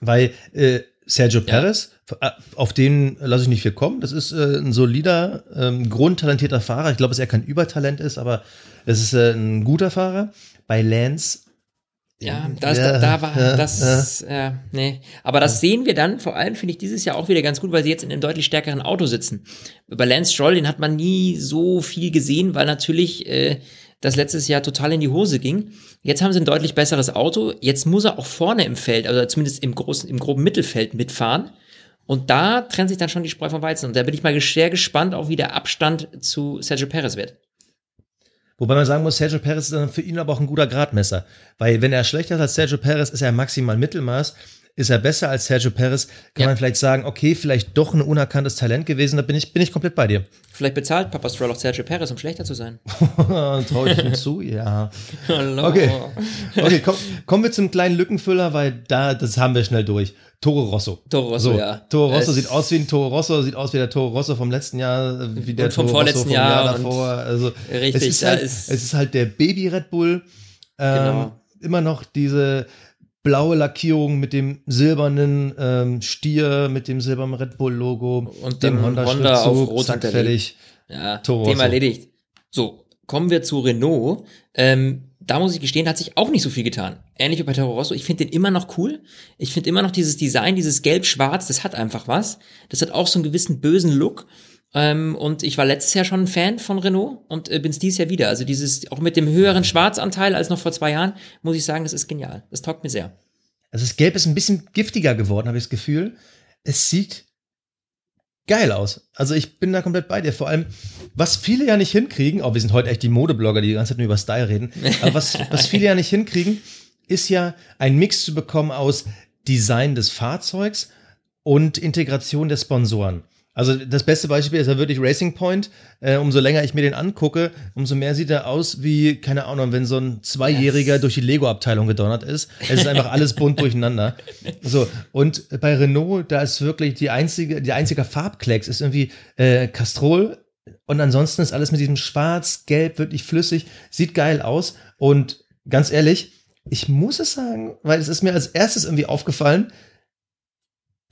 Weil äh, Sergio Perez, äh, auf den lasse ich nicht viel kommen. Das ist äh, ein solider, ähm, grundtalentierter Fahrer. Ich glaube, dass er kein Übertalent ist, aber es ist äh, ein guter Fahrer. Bei Lance. Ja, das, Ja, da, da war ja, das, äh, nee. Aber das sehen wir dann, vor allem finde ich dieses Jahr auch wieder ganz gut, weil sie jetzt in einem deutlich stärkeren Auto sitzen. Bei Lance Stroll, den hat man nie so viel gesehen, weil natürlich äh, das letztes Jahr total in die Hose ging. Jetzt haben sie ein deutlich besseres Auto. Jetzt muss er auch vorne im Feld, also zumindest im großen, im groben Mittelfeld mitfahren. Und da trennt sich dann schon die Spreu vom Weizen. Und da bin ich mal sehr gespannt, auch wie der Abstand zu Sergio Perez wird. Wobei man sagen muss, Sergio Perez ist dann für ihn aber auch ein guter Gradmesser. Weil wenn er schlechter ist als Sergio Perez, ist er maximal Mittelmaß. Ist er besser als Sergio Perez, kann Ja. man vielleicht sagen, okay, vielleicht doch ein unerkanntes Talent gewesen. Da bin ich, bin ich komplett bei dir. Vielleicht bezahlt Papa Stroll auch Sergio Perez, um schlechter zu sein. Traue ich ihm zu, ja. Okay. Okay, komm, kommen wir zum kleinen Lückenfüller, weil da, das haben wir schnell durch. Toro Rosso. Toro Rosso, so, ja. Toro Rosso Es- sieht aus wie ein Toro Rosso, sieht aus wie der Toro Rosso vom letzten Jahr, wie der vom Toro vorletzten Rosso vom Jahr Jahr davor. Also, Richtig, es ist, halt, ist- es ist halt der Baby Red Bull. Ähm, Genau. Immer noch diese blaue Lackierung mit dem silbernen ähm, Stier, mit dem silbernen Red Bull Logo Und dem Honda, Honda auf Rot zack, fertig. Ja, Toro Thema Rosso. erledigt. So, kommen wir zu Renault. Ähm, da muss ich gestehen, hat sich auch nicht so viel getan. Ähnlich wie bei Toro Rosso. Ich finde den immer noch cool. Ich finde immer noch dieses Design, dieses Gelb-Schwarz, das hat einfach was. Das hat auch so einen gewissen bösen Look. Ähm, und ich war letztes Jahr schon ein Fan von Renault und äh, bin es dieses Jahr wieder. Also dieses, auch mit dem höheren Schwarzanteil als noch vor zwei Jahren, muss ich sagen, das ist genial. Das taugt mir sehr. Also das Gelb ist ein bisschen giftiger geworden, habe ich das Gefühl. Es sieht geil aus. Also ich bin da komplett bei dir. Vor allem, was viele ja nicht hinkriegen, oh, wir sind heute echt die Modeblogger, die die ganze Zeit nur über Style reden, aber was, was viele ja nicht hinkriegen, ist ja ein Mix zu bekommen aus Design des Fahrzeugs und Integration der Sponsoren. Also das beste Beispiel ist ja wirklich Racing Point. Äh, umso länger ich mir den angucke, umso mehr sieht er aus wie, keine Ahnung, wenn so ein Zweijähriger durch die Lego-Abteilung gedonnert ist. Es ist einfach alles bunt durcheinander. So, und bei Renault, da ist wirklich die einzige, die einzige Farbklecks ist irgendwie äh, Castrol und ansonsten ist alles mit diesem Schwarz, Gelb, wirklich flüssig, sieht geil aus. Und ganz ehrlich, ich muss es sagen, weil es ist mir als erstes irgendwie aufgefallen,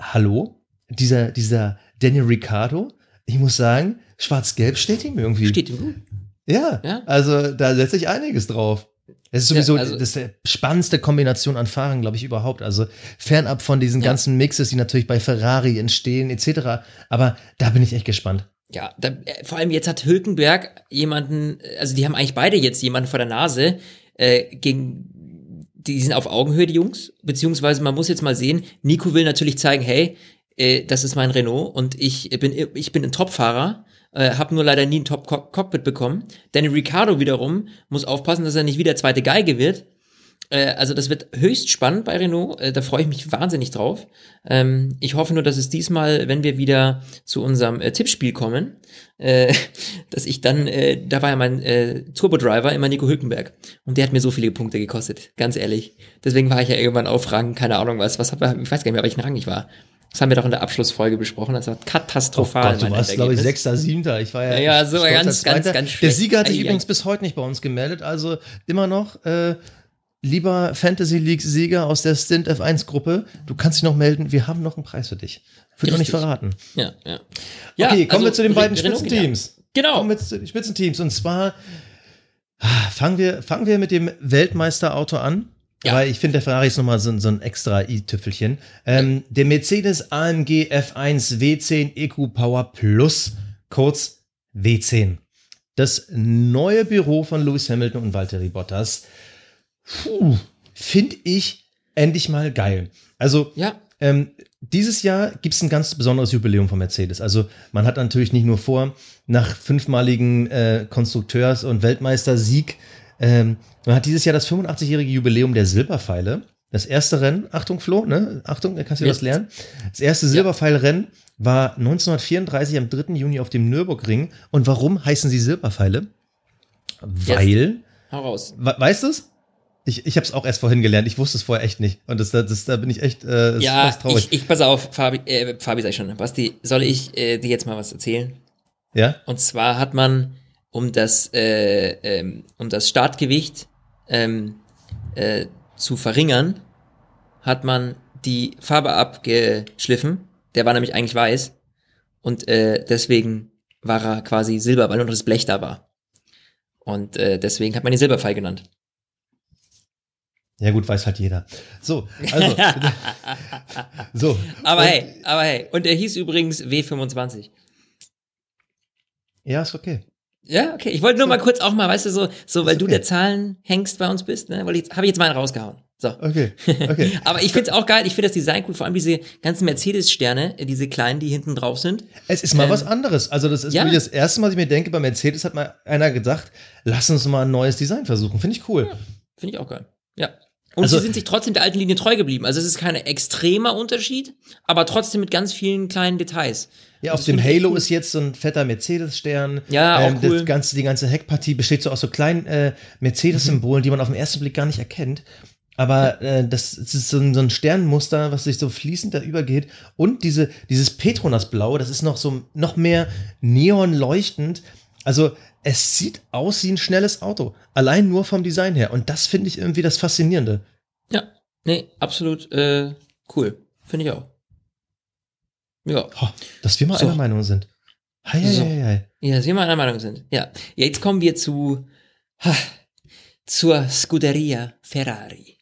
hallo, dieser, dieser Daniel Ricciardo, ich muss sagen, schwarz-gelb steht ihm irgendwie. Steht ihm gut. Ja, Ja. also da setze ich einiges drauf. Es ist sowieso Ja, also- das ist die spannendste Kombination an Fahrern, glaube ich, überhaupt. Also fernab von diesen Ja. ganzen Mixes, die natürlich bei Ferrari entstehen, etc. Aber da bin ich echt gespannt. Ja, da, äh, vor allem jetzt hat Hülkenberg jemanden, äh, also die haben eigentlich beide jetzt jemanden vor der Nase, äh, gegen, die sind auf Augenhöhe, die Jungs, beziehungsweise man muss jetzt mal sehen, Nico will natürlich zeigen, hey, äh, das ist mein Renault und ich bin, ich bin ein Topfahrer, äh, habe nur leider nie ein Top-Cockpit bekommen. Danny Ricciardo wiederum muss aufpassen, dass er nicht wieder zweite Geige wird. Äh, also das wird höchst spannend bei Renault. Äh, da freue ich mich wahnsinnig drauf. Ähm, ich hoffe nur, dass es diesmal, wenn wir wieder zu unserem Tippspiel kommen, dass ich dann, da war ja mein Turbo-Driver immer Nico Hülkenberg. Und der hat mir so viele Punkte gekostet, ganz ehrlich. Deswegen war ich ja irgendwann auf Rang, keine Ahnung was. Was hab, ich weiß gar nicht mehr, welchen Rang ich war. Das haben wir doch in der Abschlussfolge besprochen. Das war katastrophal. Oh du mein warst, glaube ich. Sechster, Siebter. Ich war ja, Ja, ja, so ganz, ganz, ganz Der schlecht. Sieger hat sich Ei, ei. übrigens bis heute nicht bei uns gemeldet. Also immer noch, äh, lieber Fantasy League-Sieger aus der Stint F1-Gruppe, du kannst dich noch melden. Wir haben noch einen Preis für dich. Wird noch nicht verraten. Ja, ja. okay, kommen wir zu den beiden Spitzenteams. Genau. Kommen wir zu den Spitzenteams. Und zwar ah, fangen wir, fangen wir mit dem Weltmeisterauto an. Ja. Weil ich finde, der Ferrari ist nochmal so, ein- so ein extra i-Tüpfelchen. Ähm, Der Mercedes AMG F1 W10 EQ Power Plus, kurz W10. Das neue Büro von Lewis Hamilton und Valtteri Bottas. Puh, finde ich endlich mal geil. Also, Ja, ähm, dieses Jahr gibt es ein ganz besonderes Jubiläum von Mercedes. Also man hat natürlich nicht nur vor, nach fünfmaligen äh, Konstrukteurs- und Weltmeistersieg, ähm, man hat dieses Jahr das 85-jährige Jubiläum der Silberpfeile. Das erste Rennen, Achtung Flo, ne? Achtung, da kannst du Ja. was lernen. Das erste Silberpfeilrennen war 1934 am 3. Juni auf dem Nürburgring. Und warum heißen sie Silberpfeile? Weil, hau raus. we weißt du es? Ich, ich habe es auch erst vorhin gelernt. Ich wusste es vorher echt nicht. Und das, das, da bin ich echt äh, das ist Ja, traurig. ich, ich pass auf, Fabi, äh, Fabi sag ich schon. Basti, soll ich äh, dir jetzt mal was erzählen? ja? Und zwar hat man um das, äh, ähm, um das Startgewicht ähm, äh, zu verringern, hat man die Farbe abgeschliffen. Der war nämlich eigentlich weiß. Und äh, deswegen war er quasi silber, weil nur noch das Blech da war. Und äh, deswegen hat man ihn Silberpfeil genannt. Ja, gut, weiß halt jeder. So, also. so. Aber Und- hey, aber hey. Und er hieß übrigens W25. Ja, ist okay. Ja, okay. Ich wollte nur mal kurz auch mal, weißt du, so, so weil Ist du okay. der Zahlen hängst bei uns bist, ne? Weil ich habe ich jetzt mal einen rausgehauen. So. Okay. Okay. Aber ich find's auch geil, ich finde das Design cool, vor allem diese ganzen Mercedes-Sterne, äh, diese kleinen, die hinten drauf sind. Es ist mal Ähm, was anderes. Also, das ist ja. wirklich das erste Mal, dass ich mir denke, bei Mercedes hat mal einer gedacht, lass uns mal ein neues Design versuchen. Finde ich cool. Finde ich auch geil. Ja. Und Also- sie sind sich trotzdem der alten Linie treu geblieben. Also es ist kein extremer Unterschied, aber trotzdem mit ganz vielen kleinen Details. Ja, auf dem Halo cool. ist jetzt so ein fetter Mercedes-Stern. Ja, auch cool. Das ganze, die ganze Heckpartie besteht so aus so kleinen äh, Mercedes-Symbolen, die man auf den ersten Blick gar nicht erkennt. Aber äh, das, das ist so ein, so ein Sternmuster, was sich so fließend da übergeht. Und diese, dieses Petronas-Blau, das ist noch so noch mehr neon leuchtend. Also es sieht aus wie ein schnelles Auto. Allein nur vom Design her. Und das finde ich irgendwie das Faszinierende. Ja. Nee, absolut äh, cool. Finde ich auch. Ja. Dass wir mal So. einer Meinung sind. Hei, hei, So. hei. Ja, dass wir mal einer Meinung sind. Ja. Jetzt kommen wir zu ha, zur Scuderia Ferrari.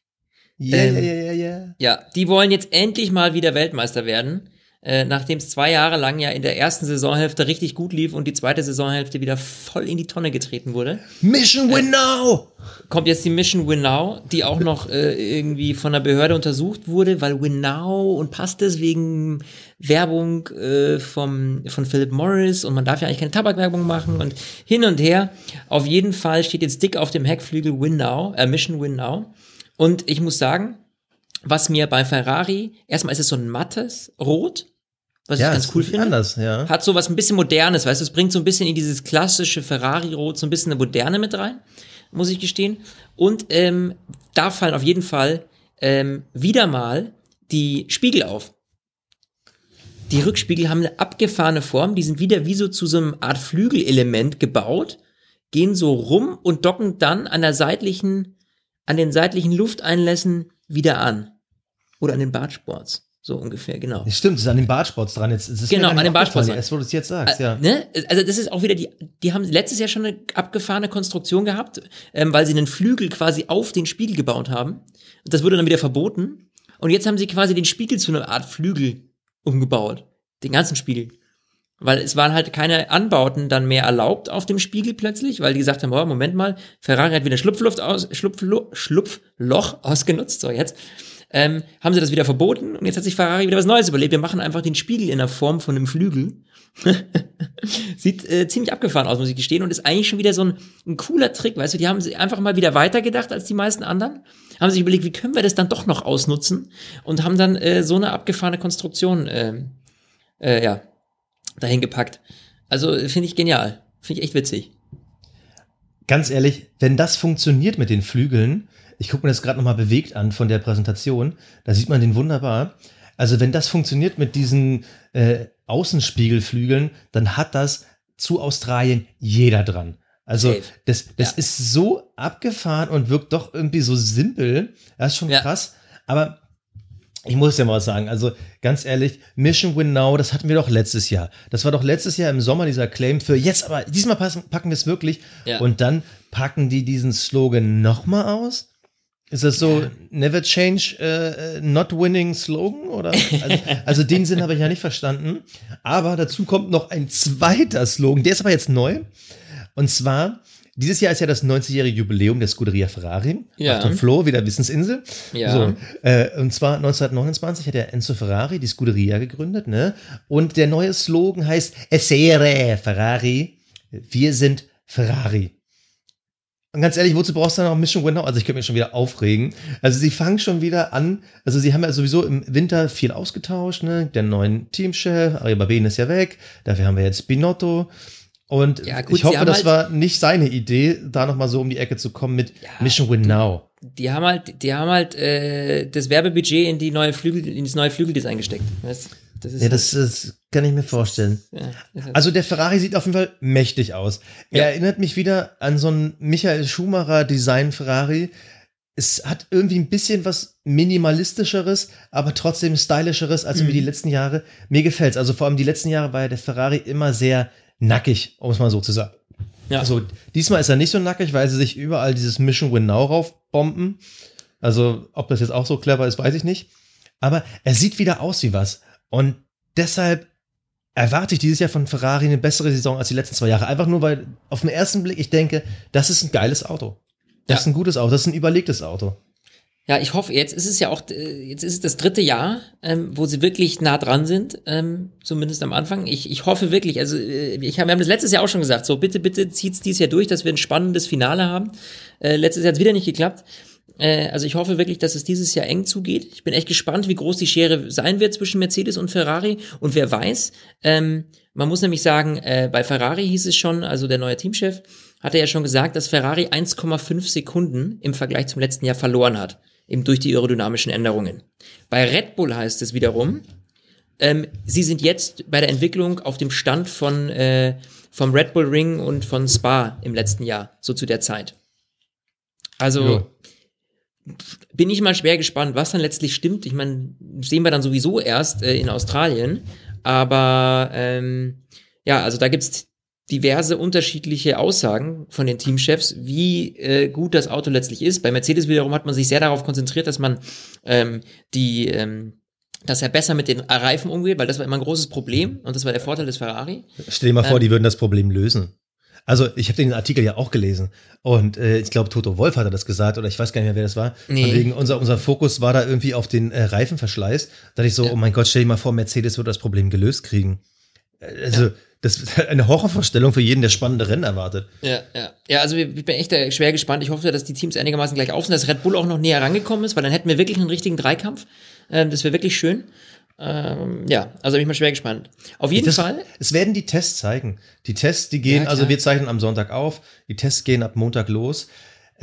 Ja, Ähm, ja, ja, ja, ja. Ja, die wollen jetzt endlich mal wieder Weltmeister werden, äh, nachdem es zwei Jahre lang ja in der ersten Saisonhälfte richtig gut lief und die zweite Saisonhälfte wieder voll in die Tonne getreten wurde. Mission win now! Kommt jetzt die Mission Winnow, die auch noch äh, irgendwie von der Behörde untersucht wurde, weil Winnow und passt es wegen Werbung äh, vom, von Philip Morris und man darf ja eigentlich keine Tabakwerbung machen und hin und her. Auf jeden Fall steht jetzt dick auf dem Heckflügel Winnow, äh, Mission Winnow. Und ich muss sagen, was mir bei Ferrari, erstmal ist es so ein mattes Rot, was Ja, ich ganz cool finde. anders, ja. Hat so was ein bisschen Modernes, weißt du, es bringt so ein bisschen in dieses klassische Ferrari-Rot so ein bisschen eine Moderne mit rein, muss ich gestehen. Und ähm, da fallen auf jeden Fall ähm, wieder mal die Spiegel auf. Die Rückspiegel haben eine abgefahrene Form, die sind wieder wie so zu so einem Art Flügelelement gebaut, gehen so rum und docken dann an der seitlichen, an den seitlichen Lufteinlässen wieder an. Oder an den Bartsports. So ungefähr, genau. Stimmt, es ist an den Bartspots dran. Jetzt, es ist Genau, an den aufgefallen, dran. Erst, wo du es jetzt sagst, ja. Ne? Also das ist auch wieder die, die haben letztes Jahr schon eine abgefahrene Konstruktion gehabt, ähm, weil sie einen Flügel quasi auf den Spiegel gebaut haben. Und das wurde dann wieder verboten. Und jetzt haben sie quasi den Spiegel zu einer Art Flügel umgebaut. Den ganzen Spiegel. Weil es waren halt keine Anbauten dann mehr erlaubt auf dem Spiegel plötzlich, weil die gesagt haben, oh, Moment mal, Ferrari hat wieder Schlupfluft aus, Schlupflo, Schlupfloch ausgenutzt, so jetzt. Ähm, haben sie das wieder verboten und jetzt hat sich Ferrari wieder was Neues überlegt. Wir machen einfach den Spiegel in der Form von einem Flügel. Sieht äh, ziemlich abgefahren aus, muss ich gestehen, und ist eigentlich schon wieder so ein, ein cooler Trick, weißt du, die haben sich einfach mal wieder weitergedacht als die meisten anderen, haben sich überlegt, wie können wir das dann doch noch ausnutzen und haben dann äh, so eine abgefahrene Konstruktion, äh, äh, ja, dahin gepackt. Also äh, finde ich genial, finde ich echt witzig. Ganz ehrlich, wenn das funktioniert mit den Flügeln, ich gucke mir das gerade nochmal bewegt an von der Präsentation, da sieht man den wunderbar. Also wenn das funktioniert mit diesen äh, Außenspiegelflügeln, dann hat das zu Australien jeder dran. Also Safe. das, das Ja. ist so abgefahren und wirkt doch irgendwie so simpel. Das ist schon Ja. krass. Aber ich muss ja mal was sagen, also ganz ehrlich, Mission Win Now, das hatten wir doch letztes Jahr. Das war doch letztes Jahr im Sommer dieser Claim für jetzt, aber diesmal passen, packen wir es wirklich. Ja. Und dann packen die diesen Slogan nochmal aus? Ist das so Never Change äh, Not Winning Slogan? Oder? Also, also den Sinn habe ich ja nicht verstanden. Aber dazu kommt noch ein zweiter Slogan, der ist aber jetzt neu. Und zwar, dieses Jahr ist ja das 90-jährige Jubiläum der Scuderia Ferrari. Ja. Auf dem Flo, wieder Wissensinsel. Ja. So, äh, und zwar 1929 hat der Enzo Ferrari die Scuderia gegründet, ne? Und der neue Slogan heißt Essere Ferrari. Wir sind Ferrari. Und ganz ehrlich, wozu brauchst du dann noch Mission Winnow? Also ich könnte mich schon wieder aufregen. Also sie fangen schon wieder an. Also sie haben ja sowieso im Winter viel ausgetauscht, ne? Der neuen Teamchef, Arriba ist ja weg. Dafür haben wir jetzt Binotto. Und Ja, gut, ich hoffe, das halt- war nicht seine Idee, da nochmal so um die Ecke zu kommen mit Ja, Mission Win Now. Die haben halt, die haben halt äh, das Werbebudget in die neue Flügel, in das neue Flügeldesign gesteckt. Weißt? Das ist Ja, das, das kann ich mir vorstellen. halt, ja, halt Also der Ferrari sieht auf jeden Fall mächtig aus. Er erinnert mich wieder an so einen Michael Schumacher Design Ferrari. Es hat irgendwie ein bisschen was minimalistischeres, aber trotzdem stylischeres als Mhm. wie die letzten Jahre. Mir gefällt's. Also vor allem die letzten Jahre war ja der Ferrari immer sehr nackig, um es mal so zu sagen. ja. Also diesmal ist er nicht so nackig, weil sie sich überall dieses Mission Win Now raufbomben. Also ob das jetzt auch so clever ist, weiß ich nicht. Aber er sieht wieder aus wie was. Und deshalb erwarte ich dieses Jahr von Ferrari eine bessere Saison als die letzten zwei Jahre. Einfach nur, weil auf den ersten Blick ich denke, das ist ein geiles Auto. Das Ja. ist ein gutes Auto, das ist ein überlegtes Auto. Ja, ich hoffe, jetzt ist es ja auch, äh, jetzt ist es das dritte Jahr, ähm, wo sie wirklich nah dran sind, ähm, zumindest am Anfang. Ich, ich hoffe wirklich, also äh, ich hab, wir haben das letztes Jahr auch schon gesagt, so bitte, bitte zieht's dieses Jahr durch, dass wir ein spannendes Finale haben. Äh, letztes Jahr hat's wieder nicht geklappt. Äh, also ich hoffe wirklich, dass es dieses Jahr eng zugeht. Ich bin echt gespannt, wie groß die Schere sein wird zwischen Mercedes und Ferrari. Und wer weiß, ähm, man muss nämlich sagen, äh, bei Ferrari hieß es schon, also der neue Teamchef hatte ja schon gesagt, dass Ferrari 1,5 Sekunden im Vergleich zum letzten Jahr verloren hat, eben durch die aerodynamischen Änderungen. Bei Red Bull heißt es wiederum, ähm, sie sind jetzt bei der Entwicklung auf dem Stand von äh, vom Red Bull Ring und von Spa im letzten Jahr, so zu der Zeit. Also Jo. bin ich mal schwer gespannt, was dann letztlich stimmt. Ich meine, sehen wir dann sowieso erst äh, in Australien. Aber ähm, ja, also da gibt's diverse unterschiedliche Aussagen von den Teamchefs, wie äh, gut das Auto letztlich ist. Bei Mercedes wiederum hat man sich sehr darauf konzentriert, dass man ähm, die ähm, dass er besser mit den Reifen umgeht, weil das war immer ein großes Problem und das war der Vorteil des Ferrari. Stell dir mal vor, ähm, die würden das Problem lösen. Also ich habe den Artikel ja auch gelesen und äh, ich glaube Toto Wolf hatte das gesagt oder ich weiß gar nicht mehr, wer das war. Nee. Wegen unser, unser Fokus war da irgendwie auf den äh, Reifenverschleiß. Da dachte ich so, ja. oh mein Gott, stell dir mal vor, Mercedes wird das Problem gelöst kriegen. Äh, also ja. Das ist eine Horrorvorstellung für jeden, der spannende Rennen erwartet. Ja, ja. Ja, also ich bin echt äh, schwer gespannt. Ich hoffe, dass die Teams einigermaßen gleich auf sind, dass Red Bull auch noch näher rangekommen ist, weil dann hätten wir wirklich einen richtigen Dreikampf. Ähm, das wäre wirklich schön. Ähm, ja, also bin ich mal schwer gespannt. Auf jeden das, Fall. Es werden die Tests zeigen. Die Tests, die gehen, ja, also wir zeichnen am Sonntag auf, die Tests gehen ab Montag los.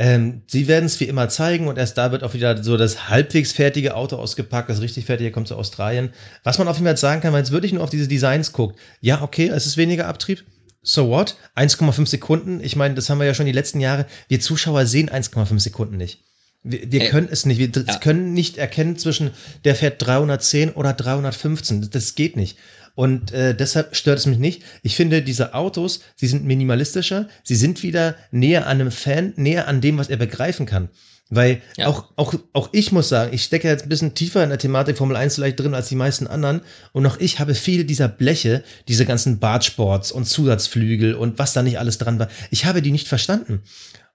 Ähm, sie werden es wie immer zeigen und erst da wird auch wieder so das halbwegs fertige Auto ausgepackt. Das richtig fertige kommt zu Australien. Was man auf jeden Fall sagen kann, wenn es wirklich nur auf diese Designs guckt, ja, okay, es ist weniger Abtrieb. So what? 1,5 Sekunden. Ich meine, das haben wir ja schon die letzten Jahre. Wir Zuschauer sehen 1,5 Sekunden nicht. Wir, wir können es nicht. Wir ja. können nicht erkennen zwischen der fährt 310 oder 315. Das geht nicht. Und äh, deshalb stört es mich nicht. Ich finde, diese Autos, sie sind minimalistischer, sie sind wieder näher an einem Fan, näher an dem, was er begreifen kann. Weil ja. auch, auch, auch ich muss sagen, ich stecke jetzt ein bisschen tiefer in der Thematik Formel 1 vielleicht drin als die meisten anderen. Und auch ich habe viele dieser Bleche, diese ganzen Bartsports und Zusatzflügel und was da nicht alles dran war. Ich habe die nicht verstanden.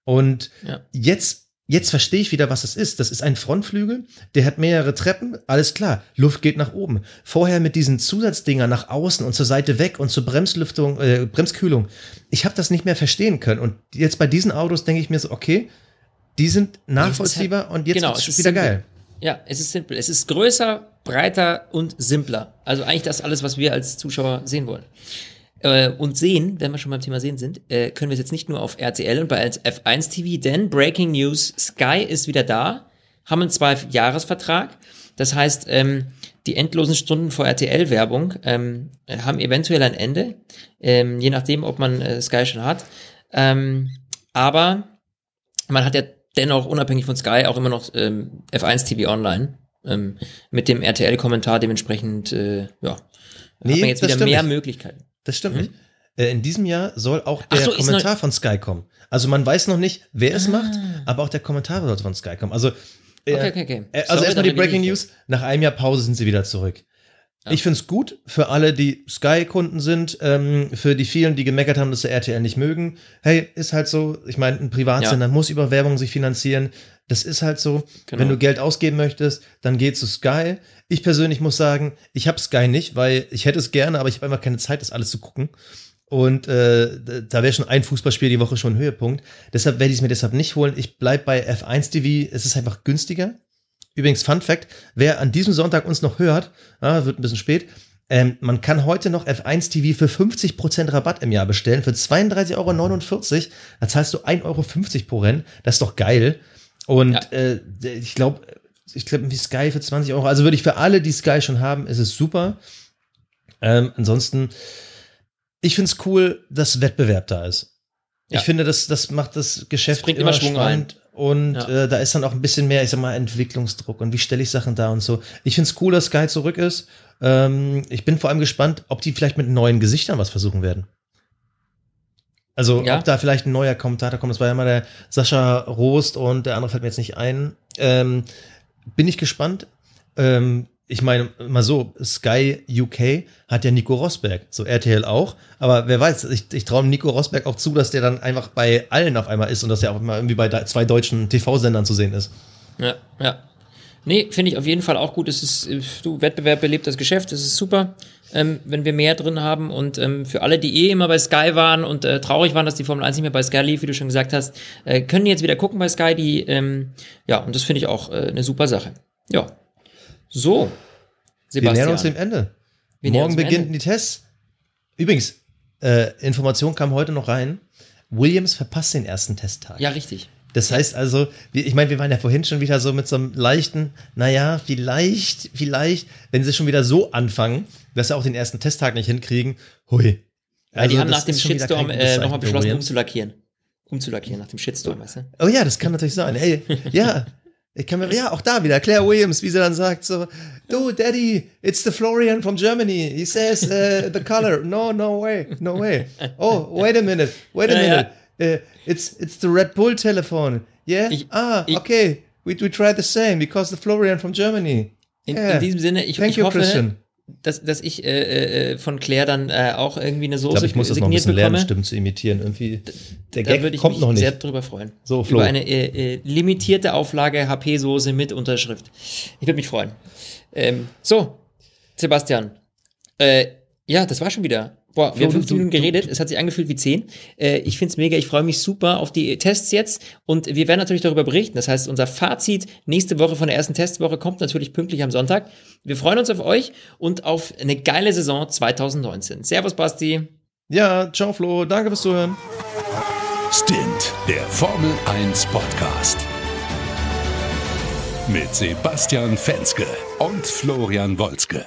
Und ja. jetzt Jetzt verstehe ich wieder, was es ist. Das ist ein Frontflügel, der hat mehrere Treppen, alles klar, Luft geht nach oben. Vorher mit diesen Zusatzdinger nach außen und zur Seite weg und zur Bremslüftung, äh, Bremskühlung. Ich habe das nicht mehr verstehen können. Und jetzt bei diesen Autos denke ich mir so, okay, die sind nachvollziehbar und jetzt genau, ist es wieder simpel. geil. Ja, es ist simpel. Es ist größer, breiter und simpler. Also eigentlich das alles, was wir als Zuschauer sehen wollen. Äh, und sehen, wenn wir schon beim Thema sehen sind, äh, können wir es jetzt nicht nur auf RTL und bei F1 TV, denn Breaking News, Sky ist wieder da, haben einen Zwei-Jahres-Vertrag. Das heißt, ähm, die endlosen Stunden vor RTL-Werbung ähm, haben eventuell ein Ende, ähm, je nachdem, ob man äh, Sky schon hat. Ähm, aber man hat ja dennoch unabhängig von Sky auch immer noch ähm, F1 TV online ähm, mit dem RTL-Kommentar dementsprechend, äh, ja, nee, hat man jetzt wieder mehr nicht. Möglichkeiten. Das stimmt mhm. nicht. Äh, in diesem Jahr soll auch der so, Kommentar von Sky kommen. Also man weiß noch nicht, wer es ah. macht, aber auch der Kommentar soll von Sky kommen. Also, äh, okay, okay, okay. Äh, also erstmal die Breaking News. Nach einem Jahr Pause sind sie wieder zurück. Ja. Ich finde es gut für alle, die Sky-Kunden sind, ähm, für die vielen, die gemeckert haben, dass sie RTL nicht mögen. Hey, ist halt so. Ich meine, ein Privatsender ja. muss über Werbung sich finanzieren. Das ist halt so. Genau. Wenn du Geld ausgeben möchtest, dann geh zu Sky. Ich persönlich muss sagen, ich habe Sky nicht, weil ich hätte es gerne, aber ich habe einfach keine Zeit, das alles zu gucken. Und äh, da wäre schon ein Fußballspiel die Woche schon ein Höhepunkt. Deshalb werde ich es mir deshalb nicht holen. Ich bleib bei F1 TV. Es ist einfach günstiger. Übrigens, Fun Fact, wer an diesem Sonntag uns noch hört, ja, wird ein bisschen spät, ähm, man kann heute noch F1 TV für 50% Rabatt im Jahr bestellen, für 32,49 Euro. Da zahlst du 1,50 Euro pro Rennen. Das ist doch geil. Und ja. äh, ich glaube, ich glaube, wie Sky für 20 Euro. Also würde ich für alle, die Sky schon haben, ist es super. Ähm, ansonsten, ich finde es cool, dass Wettbewerb da ist. Ja. Ich finde, das, das macht das Geschäft das bringt immer, immer Schwung spannend. Rein. Und ja. äh, da ist dann auch ein bisschen mehr, ich sag mal, Entwicklungsdruck und wie stelle ich Sachen da und so. Ich finde es cool, dass Sky zurück ist. Ähm, ich bin vor allem gespannt, ob die vielleicht mit neuen Gesichtern was versuchen werden. Also, ja. ob da vielleicht ein neuer Kommentator kommt. Das war ja mal der Sascha Rost und der andere fällt mir jetzt nicht ein. Ähm, bin ich gespannt. Ähm, ich meine, mal so, Sky UK hat ja Nico Rosberg, so RTL auch. Aber wer weiß, ich, ich traue Nico Rosberg auch zu, dass der dann einfach bei allen auf einmal ist und dass er auch mal irgendwie bei zwei deutschen TV-Sendern zu sehen ist. Ja, ja. Nee, finde ich auf jeden Fall auch gut. Es ist, du, Wettbewerb belebt das Geschäft, das ist super, ähm, wenn wir mehr drin haben. Und ähm, für alle, die eh immer bei Sky waren und äh, traurig waren, dass die Formel 1 nicht mehr bei Sky lief, wie du schon gesagt hast, äh, können jetzt wieder gucken bei Sky. Die, ähm, ja, und das finde ich auch äh, eine super Sache. Ja. So. Sebastian. Wir nähern uns dem Ende. Wir Morgen beginnen Ende. die Tests. Übrigens, äh, Information kam heute noch rein. Williams verpasst den ersten Testtag. Ja, richtig. Das heißt also, ich meine, wir waren ja vorhin schon wieder so mit so einem leichten, naja, vielleicht, vielleicht, wenn sie schon wieder so anfangen, dass sie auch den ersten Testtag nicht hinkriegen, hui. Ja, also die haben nach dem Shitstorm äh, nochmal beschlossen, umzulackieren. Umzulackieren nach dem Shitstorm, weißt du? Oh ja, das kann natürlich sein. Ey, ja, Ich kann mir, ja, auch da wieder, Claire Williams, wie sie dann sagt, so, du, Daddy, it's the Florian from Germany. He says uh, the color. No, no way, no way. Oh, wait a minute, wait a minute. Uh, it's, it's the Red Bull telephone. Yeah? Ich- ah, ich- okay. We, we tried the same because the Florian from Germany. In, Yeah. in diesem Sinne, ich, Thank ich you, hoffe, Christian. Dass, dass ich äh, äh, von Claire dann äh, auch irgendwie eine Ich Soße glaube, ich muss das noch ein bisschen lernen. Stimmen zu imitieren. Irgendwie, der Da Gag würde ich kommt mich noch nicht. sehr drüber freuen. So, Flo. Über eine äh, äh, limitierte Auflage HP-Soße mit Unterschrift. Ich würde mich freuen. Ähm, so, Sebastian. Äh, ja, das war schon wieder. Boah, wir haben 15 du- Minuten geredet, es hat sich angefühlt wie 10. Äh, ich find's mega, ich freue mich super auf die Tests jetzt und wir werden natürlich darüber berichten. Das heißt, unser Fazit nächste Woche von der ersten Testwoche kommt natürlich pünktlich am Sonntag. Wir freuen uns auf euch und auf eine geile Saison 2019. Servus, Basti. Ja, ciao Flo, danke fürs Zuhören. Stint, der Formel 1 Podcast. Mit Sebastian Fenske und Florian Wolzke.